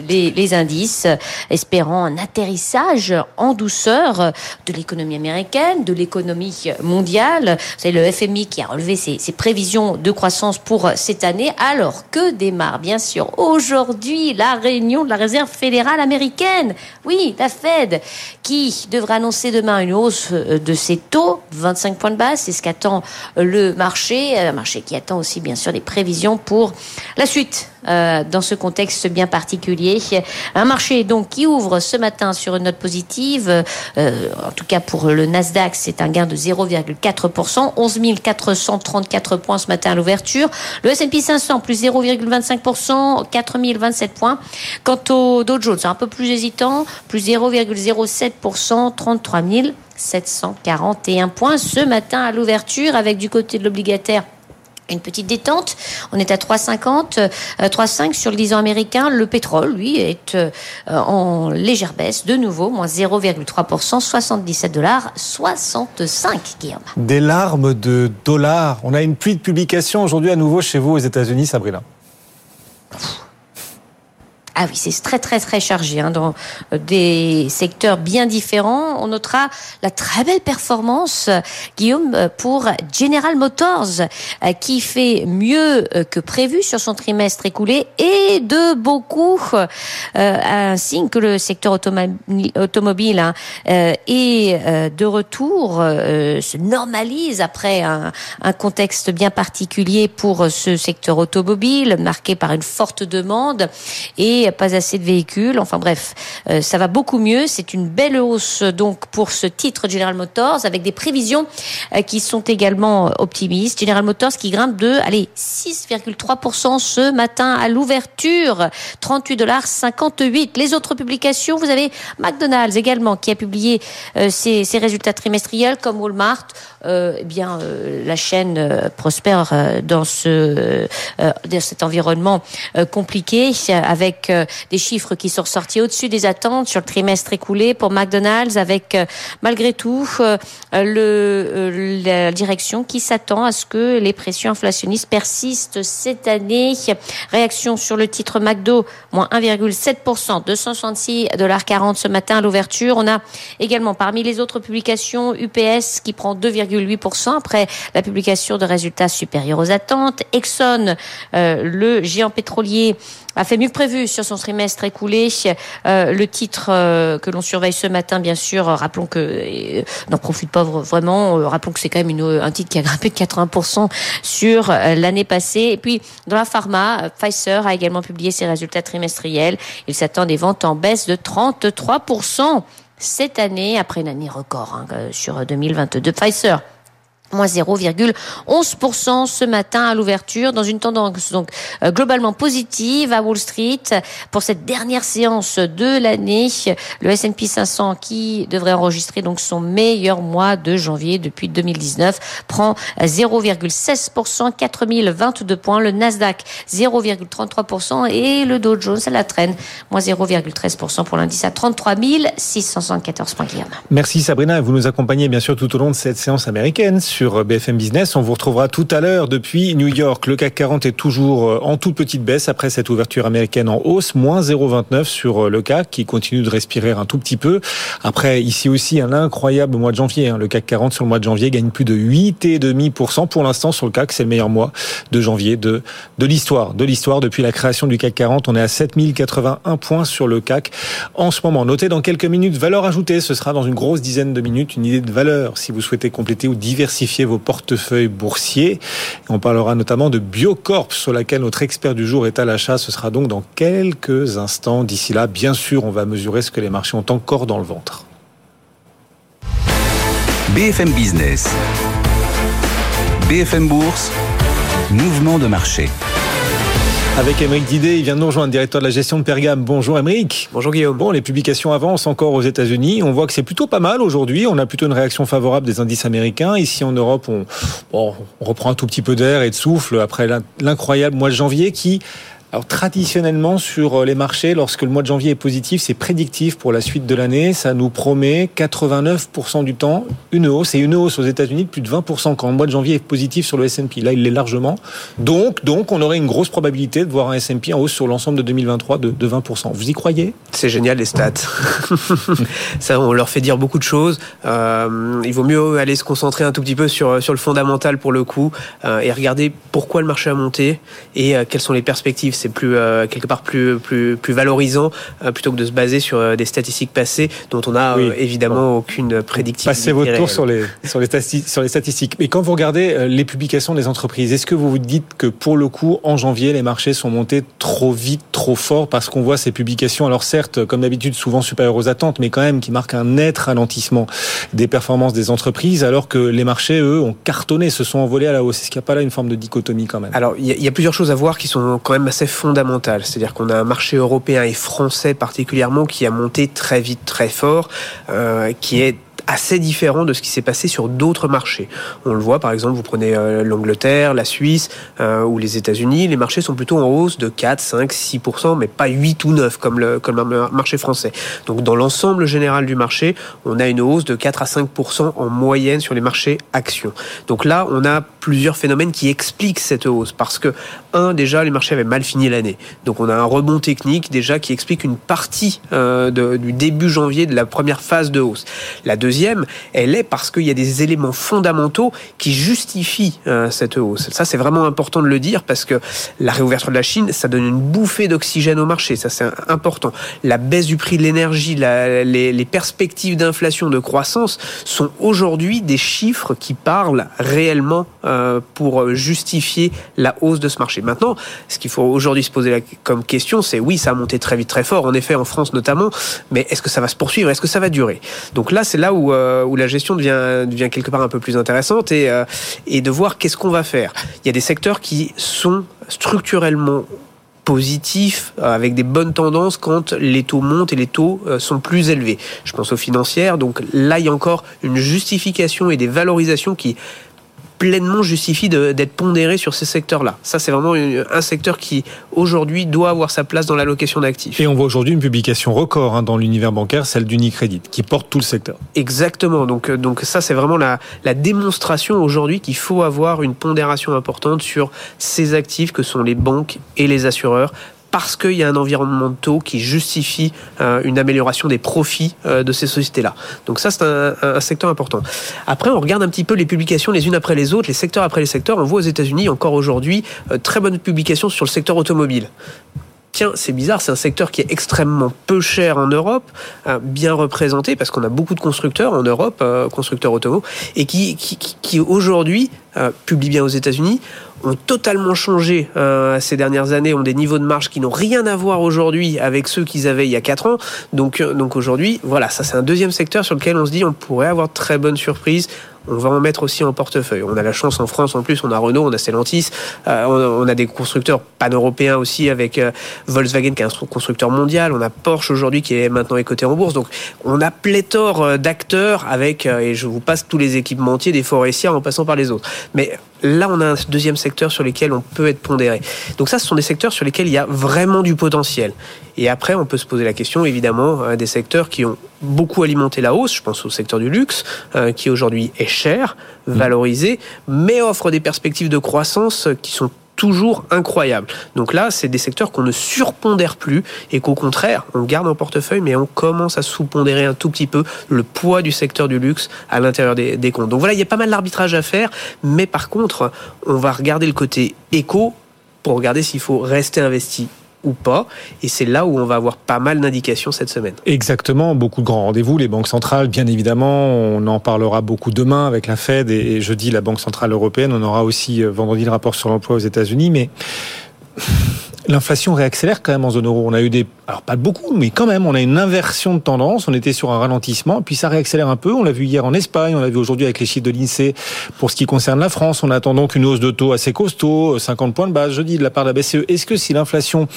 les, les, indices, espérant un atterrissage en douceur de l'économie américaine, de l'économie mondiale. C'est le FMI qui a relevé ses, ses, prévisions de croissance pour cette année, alors que démarre bien sûr aujourd'hui la réunion de la Réserve fédérale américaine. Oui, la Fed, qui devrait annoncer demain une hausse euh, de ces taux, 25 points de base, c'est ce qu'attend euh, le marché, un marché qui attend aussi bien sûr des prévisions pour la suite euh, dans ce contexte bien particulier. Un marché donc qui ouvre ce matin sur une note positive, en tout cas pour le Nasdaq, c'est un gain de 0,4%, 11 434 points ce matin à l'ouverture. Le S&P 500 plus 0,25%, 4027 points. Quant au Dow Jones, un peu plus hésitant, plus 0,07%, 33 000. 741 points ce matin à l'ouverture avec du côté de l'obligataire une petite détente. On est à 3,50, 3,5 euh, sur le 10 ans américain. Le pétrole, lui, est euh, en légère baisse, de nouveau, moins 0,3%, 77 dollars, 65, Guillaume. Des larmes de dollars. On a une pluie de publications aujourd'hui à nouveau chez vous aux États-Unis, Sabrina. Ah oui, c'est très très très chargé hein, dans euh, des secteurs bien différents. On notera la très belle performance, Guillaume, euh, pour General Motors, euh, qui fait mieux que prévu sur son trimestre écoulé et de beaucoup, un signe que le secteur automobile hein, est de retour, se normalise après un, un contexte bien particulier pour ce secteur automobile, marqué par une forte demande et pas assez de véhicules. Enfin bref, euh, ça va beaucoup mieux. C'est une belle hausse donc pour ce titre General Motors avec des prévisions euh, qui sont également optimistes. General Motors qui grimpe de allez 6,3% ce matin à l'ouverture, 38 dollars 58. Les autres publications, vous avez McDonald's également qui a publié euh, ses, ses, résultats trimestriels comme Walmart. eh bien, la chaîne prospère dans ce dans cet environnement compliqué avec euh, des chiffres qui sont sortis au-dessus des attentes sur le trimestre écoulé pour McDonald's, avec euh, malgré tout euh, le, la direction qui s'attend à ce que les pressions inflationnistes persistent cette année. Réaction sur le titre McDo, moins 1,7%, 266,40$ ce matin à l'ouverture. On a également parmi les autres publications UPS qui prend 2,8% après la publication de résultats supérieurs aux attentes. Exxon, le géant pétrolier, a fait mieux que prévu sur son trimestre écoulé. Euh, le titre euh, que l'on surveille ce matin, bien sûr, euh, rappelons que euh, n'en profite pas vraiment. rappelons que c'est quand même une, un titre qui a grimpé de 80% sur l'année passée. Et puis dans la pharma, Pfizer a également publié ses résultats trimestriels. Il s'attend des ventes en baisse de 33% cette année après une année record hein, sur 2022. Pfizer moins 0,11% ce matin à l'ouverture dans une tendance donc euh, globalement positive à Wall Street pour cette dernière séance de l'année. Le S&P 500 qui devrait enregistrer donc son meilleur mois de janvier depuis 2019 prend 0,16% 4022 points. Le Nasdaq 0,33% et le Dow Jones à la traîne moins 0,13% pour l'indice à 33 674 points Merci Sabrina. Vous nous accompagnez bien sûr tout au long de cette séance américaine BFM Business. On vous retrouvera tout à l'heure depuis New York. Le CAC 40 est toujours en toute petite baisse après cette ouverture américaine en hausse, moins 0,29 sur le CAC qui continue de respirer un tout petit peu. Après, ici aussi, un incroyable mois de janvier. Hein. Le CAC 40 sur le mois de janvier gagne plus de 8,5%. Pour l'instant, sur le CAC, c'est le meilleur mois de janvier de, de l'histoire. De l'histoire, depuis la création du CAC 40, on est à 7081 points sur le CAC en ce moment. Notez dans quelques minutes, valeur ajoutée, ce sera dans une grosse dizaine de minutes, une idée de valeur si vous souhaitez compléter ou diversifier vos portefeuilles boursiers. On parlera notamment de Biocorp, sur laquelle notre expert du jour est à l'achat. Ce sera donc dans quelques instants. D'ici là, bien sûr, on va mesurer ce que les marchés ont encore dans le ventre. BFM Business. BFM Bourse. Mouvement de marché. Avec Émeric Didé, il vient de nous rejoindre, directeur de la gestion de Pergame. Bonjour Émeric. Bonjour Guillaume. Bon, les publications avancent encore aux États-Unis. On voit que c'est plutôt pas mal aujourd'hui. On a plutôt une réaction favorable des indices américains. Ici en Europe, on, on reprend un tout petit peu d'air et de souffle après l'incroyable mois de janvier qui alors traditionnellement sur euh, les marchés, lorsque le mois de janvier est positif, c'est prédictif pour la suite de l'année. Ça nous promet 89% du temps une hausse et une hausse aux États-Unis de plus de 20% quand le mois de janvier est positif sur le S&P. Là, il l'est largement. Donc, donc, on aurait une grosse probabilité de voir un S&P en hausse sur l'ensemble de 2023 de, 20%. Vous y croyez? C'est génial les stats. Ça, on leur fait dire beaucoup de choses. Euh, il vaut mieux aller se concentrer un tout petit peu sur sur le fondamental pour le coup euh, et regarder pourquoi le marché a monté et quelles sont les perspectives c'est plus euh, quelque part plus plus plus valorisant euh, plutôt que de se baser sur euh, des statistiques passées dont on a évidemment aucune prédiction. Passez votre tour sur les sur les sur les statistiques. Mais quand vous regardez les publications des entreprises, est-ce que vous vous dites que pour le coup en janvier les marchés sont montés trop vite, trop fort parce qu'on voit ces publications? Alors certes comme d'habitude souvent supérieures aux attentes mais quand même qui marquent un net ralentissement des performances des entreprises alors que les marchés eux ont cartonné, se sont envolés à la hausse. Est-ce qu'il n'y a pas là une forme de dichotomie quand même? Alors il y, y, a plusieurs choses à voir qui sont quand même assez C'est-à-dire qu'on a un marché européen et français particulièrement qui a monté très vite, très fort, euh, qui est assez différent de ce qui s'est passé sur d'autres marchés. On le voit par exemple, vous prenez euh, l'Angleterre, la Suisse euh, ou les États-Unis, les marchés sont plutôt en hausse de 4, 5, 6% mais pas 8 ou 9 comme le, comme le marché français. Donc dans l'ensemble général du marché, on a une hausse de 4 à 5 en moyenne sur les marchés actions. Donc là, on a plusieurs phénomènes qui expliquent cette hausse parce que un déjà les marchés avaient mal fini l'année. Donc on a un rebond technique déjà qui explique une partie euh, du début janvier de la première phase de hausse. La deuxième elle est parce qu'il y a des éléments fondamentaux qui justifient euh, cette hausse. Ça, c'est vraiment important de le dire parce que la réouverture de la Chine, ça donne une bouffée d'oxygène au marché. Ça, c'est important. La baisse du prix de l'énergie, les, les perspectives d'inflation, de croissance sont aujourd'hui des chiffres qui parlent réellement euh, pour justifier la hausse de ce marché. Maintenant, ce qu'il faut aujourd'hui se poser comme question, c'est oui, ça a monté très vite, très fort, en effet, en France notamment, mais est-ce que ça va se poursuivre? Est-ce que ça va durer? Donc là, c'est là où euh, où, la gestion devient, quelque part un peu plus intéressante et, euh, et de voir qu'est-ce qu'on va faire. Il y a des secteurs qui sont structurellement positifs euh, avec des bonnes tendances quand les taux montent et les taux sont plus élevés. Je pense aux financières. Donc là, il y a encore une justification et des valorisations qui pleinement justifie d'être pondéré sur ces secteurs-là. Ça, c'est vraiment un secteur qui, aujourd'hui, doit avoir sa place dans l'allocation d'actifs. Et on voit aujourd'hui une publication record hein, dans l'univers bancaire, celle d'Unicredit, qui porte tout le secteur. Exactement. Donc, euh, donc ça, c'est vraiment la, la démonstration aujourd'hui qu'il faut avoir une pondération importante sur ces actifs que sont les banques et les assureurs parce qu'il y a un environnement taux qui justifie euh, une amélioration des profits euh, de ces sociétés-là. Donc ça, c'est un, secteur important. Après, on regarde un petit peu les publications les unes après les autres, les secteurs après les secteurs. On voit aux États-Unis encore aujourd'hui euh, très bonnes publications sur le secteur automobile tiens, c'est bizarre, c'est un secteur qui est extrêmement peu cher en Europe, bien représenté parce qu'on a beaucoup de constructeurs en Europe, constructeurs auto, et qui, qui, qui aujourd'hui publient bien aux États-Unis, ont totalement changé euh, ces dernières années, ont des niveaux de marge qui n'ont rien à voir aujourd'hui avec ceux qu'ils avaient il y a 4 ans. Donc, euh, donc aujourd'hui, voilà, ça c'est un deuxième secteur sur lequel on se dit on pourrait avoir de très bonnes surprises on va en mettre aussi en portefeuille. On a la chance en France en plus, on a Renault, on a Stellantis, euh, on, a des constructeurs pan-européens aussi avec euh, Volkswagen qui est un constructeur mondial, on a Porsche aujourd'hui qui est maintenant écoté en bourse. Donc on a pléthore d'acteurs avec, et je vous passe tous les équipementiers des forestiers en passant par les autres. Mais là, on a un deuxième secteur sur lequel on peut être pondéré. Donc ça, ce sont des secteurs sur lesquels il y a vraiment du potentiel. Et après, on peut se poser la question, évidemment, euh, des secteurs qui ont beaucoup alimenté la hausse. Je pense au secteur du luxe, euh, qui aujourd'hui est cher, mmh. valorisé, mais offre des perspectives de croissance qui sont toujours incroyables. Donc là, c'est des secteurs qu'on ne surpondère plus et qu'au contraire, on garde en portefeuille, mais on commence à sous-pondérer un tout petit peu le poids du secteur du luxe à l'intérieur des, des comptes. Donc voilà, il y a pas mal d'arbitrage à faire, mais par contre, on va regarder le côté éco pour regarder s'il faut rester investi ou pas. Et c'est là où on va avoir pas mal d'indications cette semaine. Exactement, beaucoup de grands rendez-vous. Les banques centrales, bien évidemment, on en parlera beaucoup demain avec la Fed et jeudi la Banque centrale européenne. On aura aussi euh, vendredi le rapport sur l'emploi aux États-Unis, mais l'inflation réaccélère quand même en zone euro. On a eu des, alors pas beaucoup, mais quand même, on a une inversion de tendance. On était sur un ralentissement, puis ça réaccélère un peu. On l'a vu hier en Espagne, on l'a vu aujourd'hui avec les chiffres de l'INSEE pour ce qui concerne la France. On attend donc une hausse de taux assez costaud, 50 points de base jeudi de la part de la BCE. Est-ce que si l'inflation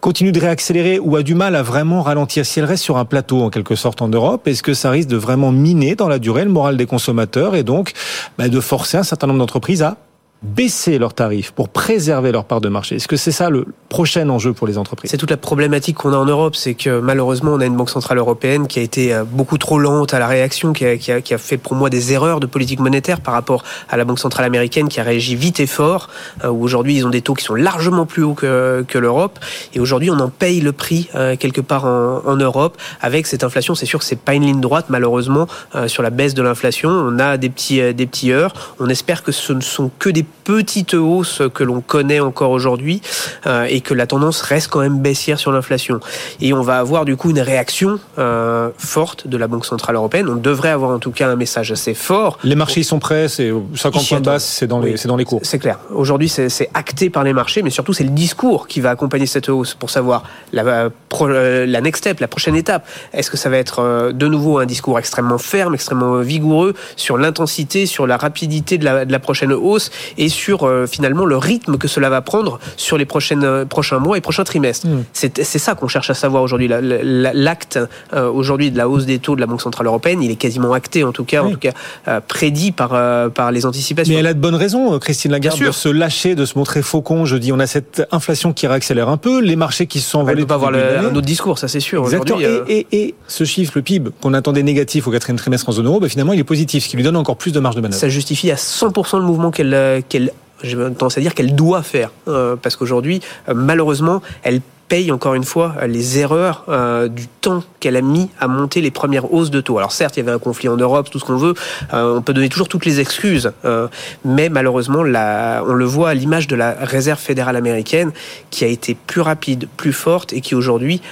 continue de réaccélérer ou a du mal à vraiment ralentir, si elle reste sur un plateau en quelque sorte en Europe, est-ce que ça risque de vraiment miner dans la durée le moral des consommateurs et donc bah, de forcer un certain nombre d'entreprises à baisser leurs tarifs pour préserver leur part de marché Est-ce que c'est ça le prochain enjeu pour les entreprises? C'est toute la problématique qu'on a en Europe, c'est que malheureusement on a une banque centrale européenne qui a été euh, beaucoup trop lente à la réaction, qui a, qui a, qui a fait pour moi des erreurs de politique monétaire par rapport à la banque centrale américaine qui a réagi vite et fort, euh, où aujourd'hui ils ont des taux qui sont largement plus hauts que, que l'Europe, et aujourd'hui on en paye le prix euh, quelque part en, en, Europe avec cette inflation. C'est sûr que c'est pas une ligne droite malheureusement sur la baisse de l'inflation. On a des petits des petits heures. On espère que ce ne sont que des petite hausse que l'on connaît encore aujourd'hui euh, et que la tendance reste quand même baissière sur l'inflation. Et on va avoir du coup une réaction euh, forte de la Banque Centrale Européenne. On devrait avoir en tout cas un message assez fort. Les marchés sont prêts, c'est 50 points de base, c'est dans, les, dans les cours. C'est clair. Aujourd'hui, c'est acté par les marchés, mais surtout c'est le discours qui va accompagner cette hausse pour savoir la, euh, la next step, la prochaine étape. Est-ce que ça va être de nouveau un discours extrêmement ferme, extrêmement vigoureux sur l'intensité, sur la rapidité de la, de la prochaine hausse? Et sur euh, finalement le rythme que cela va prendre sur les prochaines, euh, prochains mois et prochains trimestres. Mm. C'est ça qu'on cherche à savoir aujourd'hui. L'acte euh, aujourd'hui de la hausse des taux de la Banque Centrale Européenne, il est quasiment acté en tout cas, en tout cas prédit par, par les anticipations. Mais elle a de bonnes raisons, Christine Lagarde, de se lâcher, de se montrer faucon. Je dis, on a cette inflation qui réaccélère un peu, les marchés qui se sont envolés. On peut pas avoir un autre discours, ça c'est sûr. Exactement. Et, et, ce chiffre, le PIB, qu'on attendait négatif au quatrième trimestre en zone euro, ben finalement il est positif, ce qui lui donne encore plus de marge de manœuvre. Ça justifie à 100% le mouvement qu'elle qu'elle j'ai tendance à dire qu'elle doit faire. Euh, parce qu'aujourd'hui, euh, malheureusement, elle paye encore une fois les erreurs euh, du temps qu'elle a mis à monter les premières hausses de taux. Alors certes, il y avait un conflit en Europe, tout ce qu'on veut, on peut donner toujours toutes les excuses, mais malheureusement, la, on le voit à l'image de la Réserve fédérale américaine, qui a été plus rapide, plus forte, et qui aujourd'hui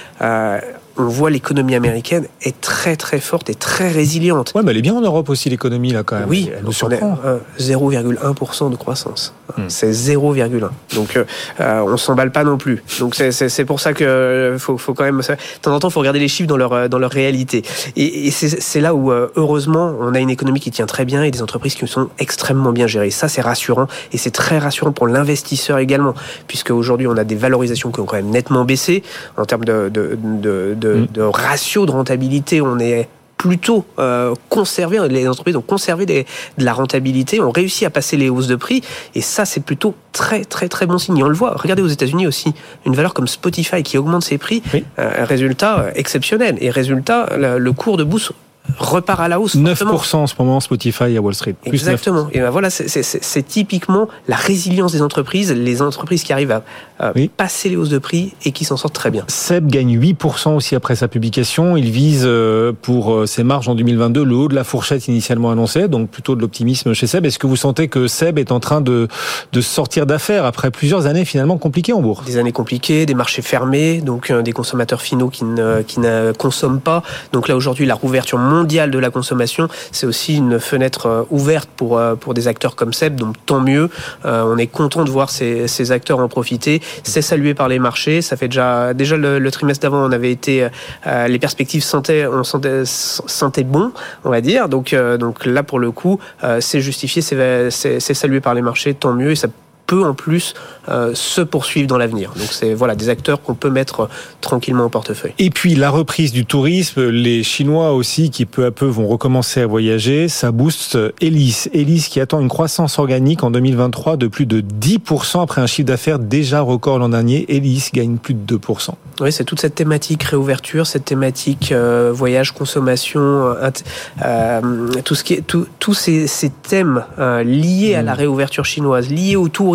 on voit l'économie américaine est très très forte et très résiliente. Ouais, mais elle est bien en Europe aussi l'économie là quand même. Oui, elle nous surprend. 0,1% de croissance. Hmm. C'est 0,1. Donc euh, euh, on s'emballe pas non plus. Donc c'est pour ça que euh, faut, faut quand même de temps en temps faut regarder les chiffres dans leur dans leur réalité. Et, et c'est là où heureusement on a une économie qui tient très bien et des entreprises qui sont extrêmement bien gérées. Ça c'est rassurant et c'est très rassurant pour l'investisseur également puisque aujourd'hui on a des valorisations qui ont quand même nettement baissé en termes de, de, de Mm. De, ratio de rentabilité. On est plutôt euh, conservé, les entreprises ont conservé de la rentabilité, ont réussi à passer les hausses de prix, et ça c'est plutôt très très très bon signe. on le voit, regardez aux États-Unis aussi, une valeur comme Spotify qui augmente ses prix, euh, résultat euh, exceptionnel, et résultat, le cours de bourse repart à la hausse. 9% en ce moment Spotify à Wall Street. Exactement. Et ben voilà, c'est typiquement la résilience des entreprises, les entreprises qui arrivent à passer les hausses de prix et qui s'en sortent très bien. Seb gagne 8% aussi après sa publication. Il vise euh, pour euh, ses marges en 2022 le haut de la fourchette initialement annoncée, donc plutôt de l'optimisme chez Seb. Est-ce que vous sentez que Seb est en train de, de sortir d'affaires après plusieurs années finalement compliquées en bourse? Des années compliquées, des marchés fermés, donc euh, des consommateurs finaux qui ne, qui ne consomment pas. Donc là aujourd'hui la rouverture mondiale de la consommation, c'est aussi une fenêtre euh, ouverte pour, euh, pour des acteurs comme Seb, donc tant mieux. Euh, on est content de voir ces, ces acteurs en profiter. C'est salué par les marchés. Ça fait déjà, déjà le, trimestre d'avant, on avait été, les perspectives sentaient, on sentait, sentait bon, on va dire. Donc, donc là, pour le coup, c'est justifié, c'est salué par les marchés, tant mieux. Et ça peut en plus euh, se poursuivre dans l'avenir. Donc c'est voilà des acteurs qu'on peut mettre euh, tranquillement au portefeuille. Et puis la reprise du tourisme, les Chinois aussi qui peu à peu vont recommencer à voyager, ça booste Elis. Elis qui attend une croissance organique en 2023 de plus de 10% après un chiffre d'affaires déjà record l'an dernier. Elis gagne plus de 2%. Oui, c'est toute cette thématique réouverture, cette thématique euh, voyage, consommation, tout ce qui est tous ces, ces, thèmes liés à la mm. réouverture chinoise, liés au tourisme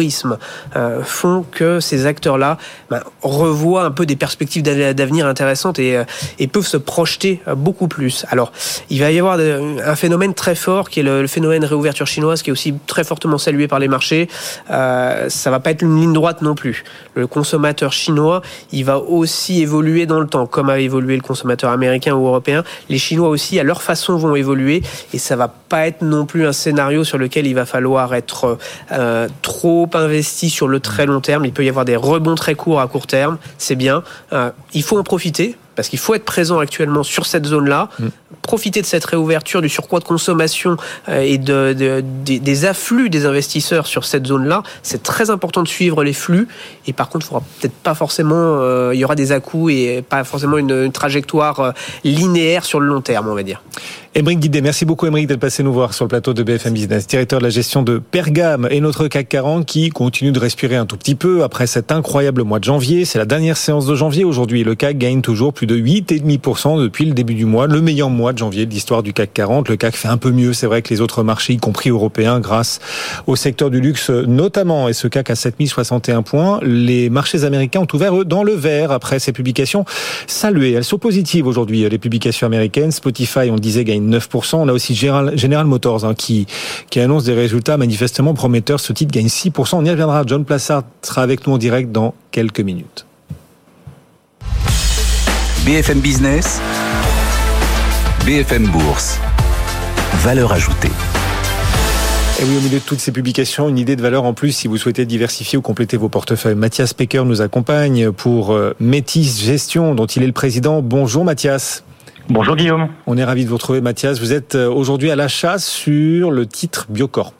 euh, font que ces acteurs-là ben, revoient un peu des perspectives d'avenir intéressantes et, euh, et, peuvent se projeter euh, beaucoup plus. Alors, il va y avoir un phénomène très fort qui est le, phénomène réouverture chinoise, qui est aussi très fortement salué par les marchés. Euh, ça va pas être une ligne droite non plus. Le consommateur chinois, il va aussi évoluer dans le temps, comme a évolué le consommateur américain ou européen. Les Chinois aussi, à leur façon, vont évoluer et ça va pas être non plus un scénario sur lequel il va falloir être trop investi sur le très long terme. Il peut y avoir des rebonds très courts à court terme. C'est bien. Euh, il faut en profiter parce qu'il faut être présent actuellement sur cette zone-là, mm. profiter de cette réouverture, du surcroît de consommation euh, et de, des afflux des investisseurs sur cette zone-là. C'est très important de suivre les flux. Et par contre, il faudra peut-être pas forcément, euh, il y aura des à-coups et pas forcément une, trajectoire linéaire sur le long terme, on va dire. Émeric Guidé, merci beaucoup Émeric d'être passé nous voir sur le plateau de BFM Business, directeur de la gestion de Pergame et notre CAC 40 qui continue de respirer un tout petit peu après cet incroyable mois de janvier. C'est la dernière séance de janvier aujourd'hui. Le CAC gagne toujours plus de 8,5% depuis le début du mois, le meilleur mois de janvier de l'histoire du CAC 40. Le CAC fait un peu mieux, c'est vrai, que les autres marchés, y compris européens, grâce au secteur du luxe notamment. Et ce CAC à 7061 points. Les marchés américains ont ouvert eux dans le vert après ces publications saluées. Elles sont positives aujourd'hui, les publications américaines. Spotify, on disait, gagne 9%. On a aussi General, Motors hein, qui, qui annonce des résultats manifestement prometteurs. Ce titre gagne 6%. On y reviendra. John Plassard sera avec nous en direct dans quelques minutes. BFM Business, BFM Bourse, valeur ajoutée. Et oui, au milieu de toutes ces publications, une idée de valeur en plus si vous souhaitez diversifier ou compléter vos portefeuilles. Mathias Pecker nous accompagne pour euh, Métis Gestion, dont il est le président. Bonjour Mathias. Bonjour Guillaume. On est ravi de vous retrouver Mathias. Vous êtes euh, aujourd'hui à l'achat sur le titre Biocorp.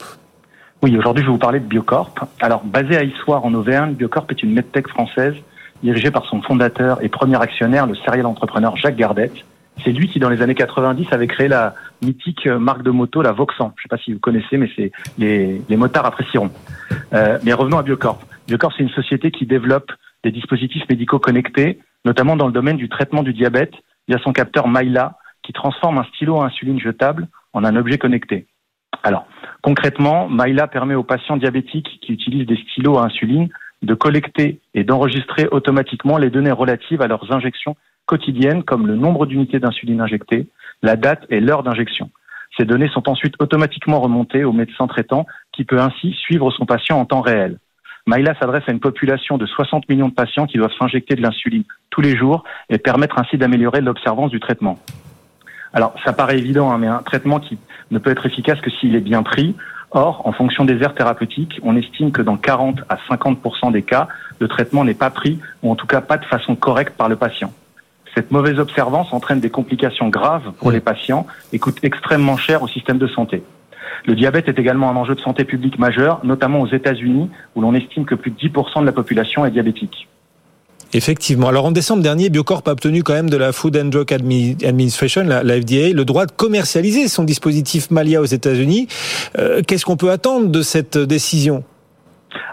Oui, aujourd'hui je vais vous parler de Biocorp. Alors, basé à Issoire en Auvergne, Biocorp est une medtech française dirigée par son fondateur et premier actionnaire, le serial entrepreneur Jacques Gardette. C'est lui qui, dans les années 90, avait créé la mythique marque de moto, la Voxan. Je ne sais pas si vous connaissez, mais c'est les, les motards apprécieront. Euh, mais revenons à Biocorp. Biocorp, c'est une société qui développe des dispositifs médicaux connectés, notamment dans le domaine du traitement du diabète il y a son capteur Myla qui transforme un stylo à insuline jetable en un objet connecté. Alors, concrètement, Myla permet aux patients diabétiques qui utilisent des stylos à insuline de collecter et d'enregistrer automatiquement les données relatives à leurs injections quotidiennes, comme le nombre d'unités d'insuline injectées, la date et l'heure d'injection. Ces données sont ensuite automatiquement remontées au médecin traitant qui peut ainsi suivre son patient en temps réel. Myla s'adresse à une population de 60 millions de patients qui doivent s'injecter de l'insuline tous les jours et permettre ainsi d'améliorer l'observance du traitement. Alors, ça paraît évident, hein, mais un traitement qui ne peut être efficace que s'il est bien pris. Or, en fonction des aires thérapeutiques, on estime que dans 40 à 50 des cas, le traitement n'est pas pris, ou en tout cas pas de façon correcte par le patient. Cette mauvaise observance entraîne des complications graves pour les patients et coûte extrêmement cher au système de santé. Le diabète est également un enjeu de santé publique majeur, notamment aux États-Unis, où l'on estime que plus de 10% de la population est diabétique. Effectivement. Alors en décembre dernier, Biocorp a obtenu quand même de la Food and Drug Administration, la, FDA, le droit de commercialiser son dispositif Malia aux États-Unis. Euh, qu'est-ce qu'on peut attendre de cette décision?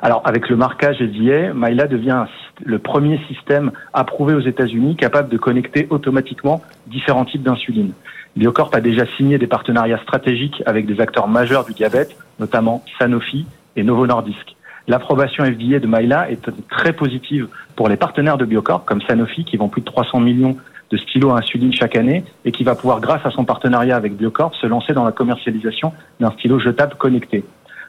Alors, avec le marquage FDA, Myla devient le premier système approuvé aux États-Unis capable de connecter automatiquement différents types d'insuline. Biocorp a déjà signé des partenariats stratégiques avec des acteurs majeurs du diabète, notamment Sanofi et Novo Nordisk. L'approbation FDA de Myla est très positive pour les partenaires de Biocorp, comme Sanofi, qui vend plus de 300 millions de stylos à insuline chaque année et qui va pouvoir, grâce à son partenariat avec Biocorp, se lancer dans la commercialisation d'un stylo jetable connecté.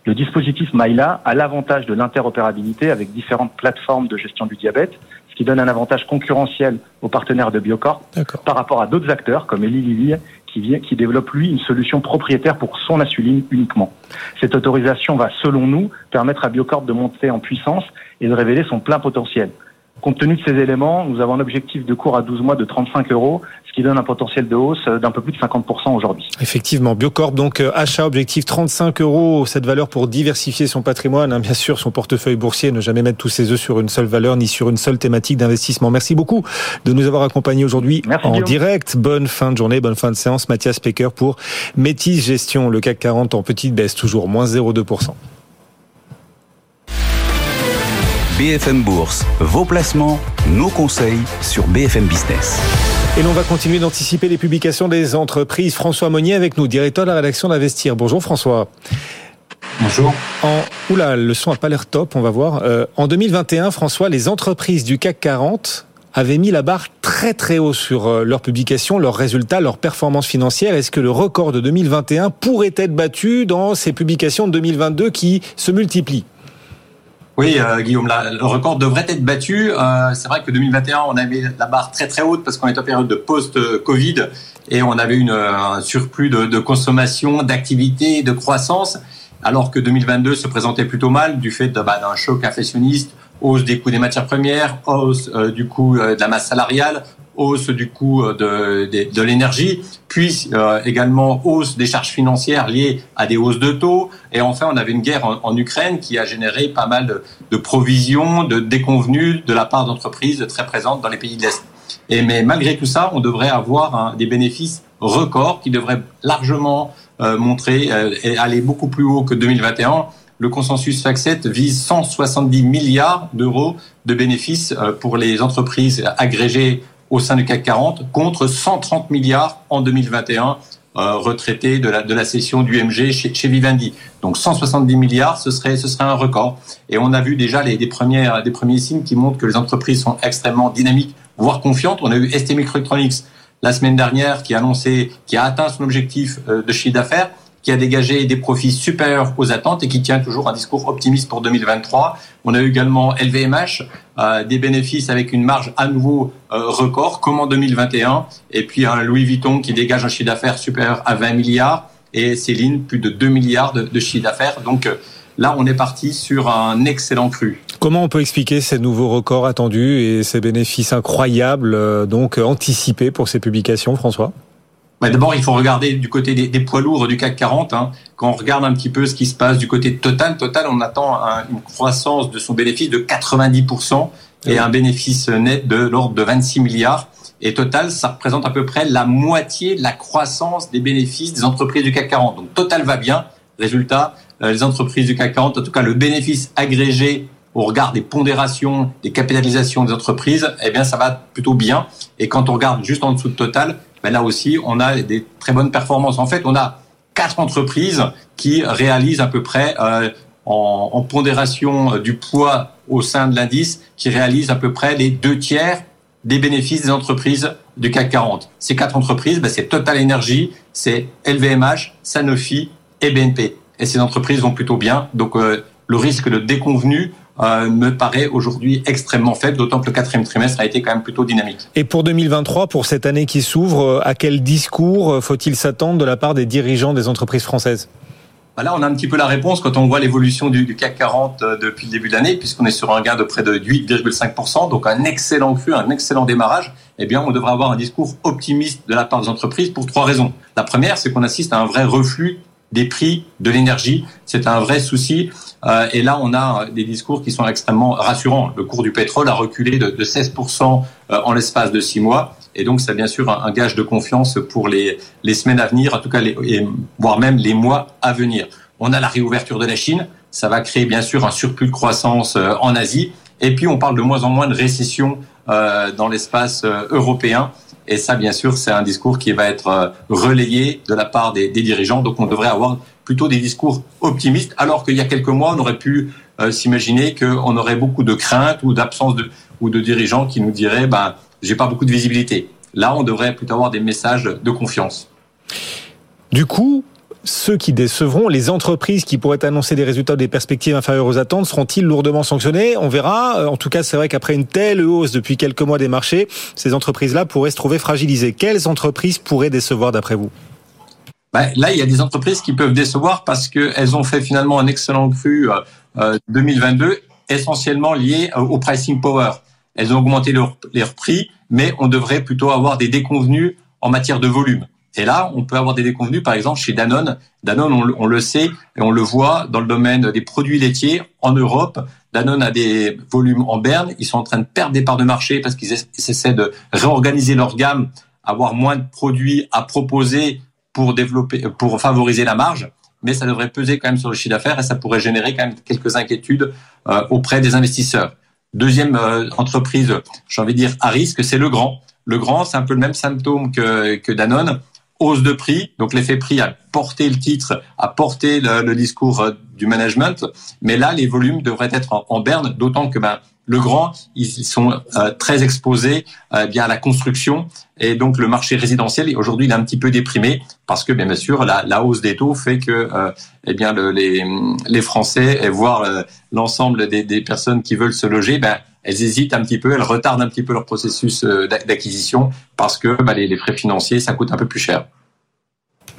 Le dispositif Myla a l'avantage de l'interopérabilité avec différentes plateformes de gestion du diabète, ce qui donne un avantage concurrentiel aux partenaires de Biocorp par rapport à d'autres acteurs comme Eli Lilly qui, développe lui une solution propriétaire pour son insuline uniquement. Cette autorisation va, selon nous, permettre à Biocorp de monter en puissance et de révéler son plein potentiel. Compte tenu de ces éléments, nous avons un objectif de cours à 12 mois de 35 euros, ce qui donne un potentiel de hausse d'un peu plus de 50% aujourd'hui. Effectivement, Biocorp, donc euh, achat objectif 35 euros, cette valeur pour diversifier son patrimoine, hein, bien sûr son portefeuille boursier, ne jamais mettre tous ses œufs sur une seule valeur ni sur une seule thématique d'investissement. Merci beaucoup de nous avoir accompagnés aujourd'hui en direct. Bonne fin de journée, bonne fin de séance. Mathias Pecker pour Métis Gestion, le CAC 40 en petite baisse, toujours moins 0,2%. BFM Bourse, vos placements, nos conseils sur BFM Business. Et l'on va continuer d'anticiper les publications des entreprises. François Monnier avec nous, directeur de la rédaction d'Investir. Bonjour François. Bonjour. En, oula, le son n'a pas l'air top, on va voir. Euh, en 2021, François, les entreprises du CAC 40 avaient mis la barre très très haut sur euh, leurs publications, leurs résultats, leurs performances financières. Est-ce que le record de 2021 pourrait être battu dans ces publications de 2022 qui se multiplient? Oui, euh, Guillaume, le record devrait être battu. Euh, c'est vrai que 2021, on avait la barre très très haute parce qu'on est en période de post-Covid et on avait une, un surplus de, de consommation, d'activité, de croissance, alors que 2022 se présentait plutôt mal du fait bah, d'un choc inflationniste, hausse des coûts des matières premières, hausse euh, du coût de la masse salariale, hausse du coût euh, de, l'énergie, puis euh, également hausse des charges financières liées à des hausses de taux. Et enfin, on avait une guerre en, Ukraine qui a généré pas mal de, provisions, de déconvenues de la part d'entreprises très présentes dans les pays de l'Est. Mais malgré tout ça, on devrait avoir des bénéfices records qui devraient largement euh, montrer et aller beaucoup plus haut que 2021 le consensus FAC7 vise 170 milliards d'euros de bénéfices pour les entreprises agrégées au sein du CAC 40 contre 130 milliards en 2021 euh, retraités de la, de la session du MG chez, Vivendi. Donc 170 milliards, ce serait, ce serait un record. Et on a vu déjà les, des, premières, des premiers signes qui montrent que les entreprises sont extrêmement dynamiques, voire confiantes. On a eu ST Microelectronics la semaine dernière qui a annoncé, qui a atteint son objectif euh, de chiffre d'affaires qui a dégagé des profits supérieurs aux attentes et qui tient toujours un discours optimiste pour 2023. On a eu également LVMH, euh, des bénéfices avec une marge à nouveau euh, record, comme en 2021, et puis un Louis Vuitton qui dégage un chiffre d'affaires supérieur à 20 milliards, et Céline, plus de 2 milliards de, chiffre d'affaires. Donc euh, là, on est parti sur un excellent cru. Comment on peut expliquer ces nouveaux records attendus et ces bénéfices incroyables, donc anticipés pour ces publications, François? Bah, D'abord, il faut regarder du côté des, des, poids lourds du CAC 40. Hein. Quand on regarde un petit peu ce qui se passe du côté de Total, Total, on attend un, une croissance de son bénéfice de 90% et un bénéfice net de l'ordre de 26 milliards. Et Total, ça représente à peu près la moitié de la croissance des bénéfices des entreprises du CAC 40. Donc Total va bien. Résultat, euh, les entreprises du CAC 40, en tout cas le bénéfice agrégé au regard des pondérations, des capitalisations des entreprises, eh bien ça va plutôt bien. Et quand on regarde juste en dessous de Total, ben là aussi, on a des très bonnes performances. En fait, on a quatre entreprises qui réalisent à peu près euh, en, pondération du poids au sein de l'indice, qui réalisent à peu près les deux tiers des bénéfices des entreprises du CAC 40. Ces quatre entreprises, ben c'est Total Energy, c'est LVMH, Sanofi et BNP. Et ces entreprises vont plutôt bien. Donc euh, le risque de déconvenu euh, me paraît aujourd'hui extrêmement faible, d'autant que le quatrième trimestre a été quand même plutôt dynamique. Et pour 2023, pour cette année qui s'ouvre, euh, à quel discours euh, faut-il s'attendre de la part des dirigeants des entreprises françaises? Bah Là, on a un petit peu la réponse quand on voit l'évolution du, CAC 40 depuis le début de l'année, puisqu'on est sur un gain de près de 8,5%, donc un excellent cru, un excellent démarrage. Eh bien, on devrait avoir un discours optimiste de la part des entreprises pour trois raisons. La première, c'est qu'on assiste à un vrai reflux des prix de l'énergie. C'est un vrai souci. Euh, et là, on a des discours qui sont extrêmement rassurants. Le cours du pétrole a reculé de, de 16% euh, en l'espace de six mois. Et donc, c'est bien sûr un, gage de confiance pour les, les semaines à venir, en tout cas, les, et, voire même les mois à venir. On a la réouverture de la Chine. Ça va créer bien sûr un surplus de croissance euh, en Asie. Et puis, on parle de moins en moins de récession euh, dans l'espace euh, européen. Et ça, bien sûr, c'est un discours qui va être euh, relayé de la part des, dirigeants. Donc, on devrait avoir plutôt des discours optimistes, alors qu'il y a quelques mois, on aurait pu euh, s'imaginer qu'on aurait beaucoup de craintes ou d'absence de ou de dirigeants qui nous diraient, ben, j'ai pas beaucoup de visibilité. Là, on devrait plutôt avoir des messages de confiance. Du coup, ceux qui décevront, les entreprises qui pourraient annoncer des résultats ou des perspectives inférieures aux attentes, seront-ils lourdement sanctionnés On verra. En tout cas, c'est vrai qu'après une telle hausse depuis quelques mois des marchés, ces entreprises-là pourraient se trouver fragilisées. Quelles entreprises pourraient décevoir d'après vous? Ben, Là, il y a des entreprises qui peuvent décevoir parce qu'elles ont fait finalement un excellent cru euh, 2022, essentiellement lié au pricing power. elles ont augmenté leur, leur prix, mais on devrait plutôt avoir des déconvenus en matière de volume. Et là, on peut avoir des déconvenus, par exemple, chez Danone. Danone, on, le sait et on le voit dans le domaine des produits laitiers en Europe. Danone a des volumes en berne. Ils sont en train de perdre des parts de marché parce qu'ils essaient de réorganiser leur gamme, avoir moins de produits à proposer pour développer, pour favoriser la marge. Mais ça devrait peser quand même sur le chiffre d'affaires et ça pourrait générer quand même quelques inquiétudes euh, auprès des investisseurs. Deuxième euh, entreprise, j'ai envie de dire à risque, c'est le grand. Le grand, c'est un peu le même symptôme que, que Danone hausse de prix. Donc l'effet prix a porté le titre, a porté le, discours euh, du management. Mais là, les volumes devraient être en, berne, d'autant que ben, le grand, ils sont euh, très exposés euh, bien à la construction et donc le marché résidentiel aujourd'hui il est un petit peu déprimé parce que bien sûr la, la hausse des taux fait que eh bien le, les, les Français et voire l'ensemble des, des, personnes qui veulent se loger ben elles hésitent un petit peu, elles retardent un petit peu leur processus euh, d'acquisition parce que bah, les, frais financiers, ça coûte un peu plus cher.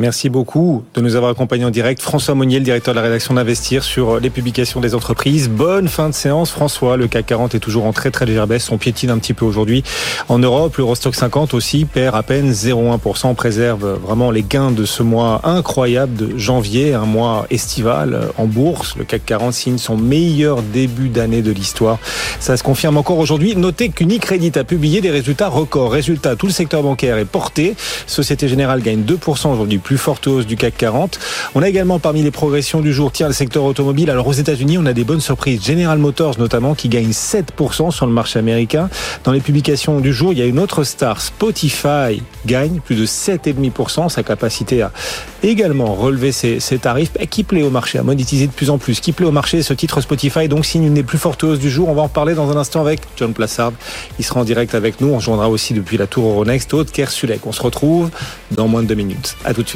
Merci beaucoup de nous avoir accompagnés en direct. François Monnier, le directeur de la rédaction d'Investir sur les publications des entreprises. Bonne fin de séance, François. Le CAC 40 est toujours en très très légère baisse. On piétine un petit peu aujourd'hui. En Europe, l'Eurostock 50 aussi perd à peine 0,1%. On préserve vraiment les gains de ce mois incroyable de janvier, un mois estival en bourse. Le CAC 40 signe son meilleur début d'année de l'histoire. Ça se confirme encore aujourd'hui. Notez qu'Unicredit a publié des résultats records. Résultat, tout le secteur bancaire est porté. Société Générale gagne 2% aujourd'hui plus forte hausse du CAC 40. On a également parmi les progressions du jour, tiens, le secteur automobile. Alors aux États-Unis, on a des bonnes surprises. General Motors notamment qui gagne 7% sur le marché américain. Dans les publications du jour, il y a une autre star, Spotify, gagne plus de 7,5%. Sa capacité à également relever ses, tarifs, qui plaît au marché, à monétiser de plus en plus. Qui plaît au marché, ce titre Spotify, donc signe une des plus fortes hausses du jour. On va en parler dans un instant avec John Plassard. Il sera en direct avec nous. On rejoindra aussi depuis la tour Euronext, Aude Kersulek. On se retrouve dans moins de deux minutes. À tout de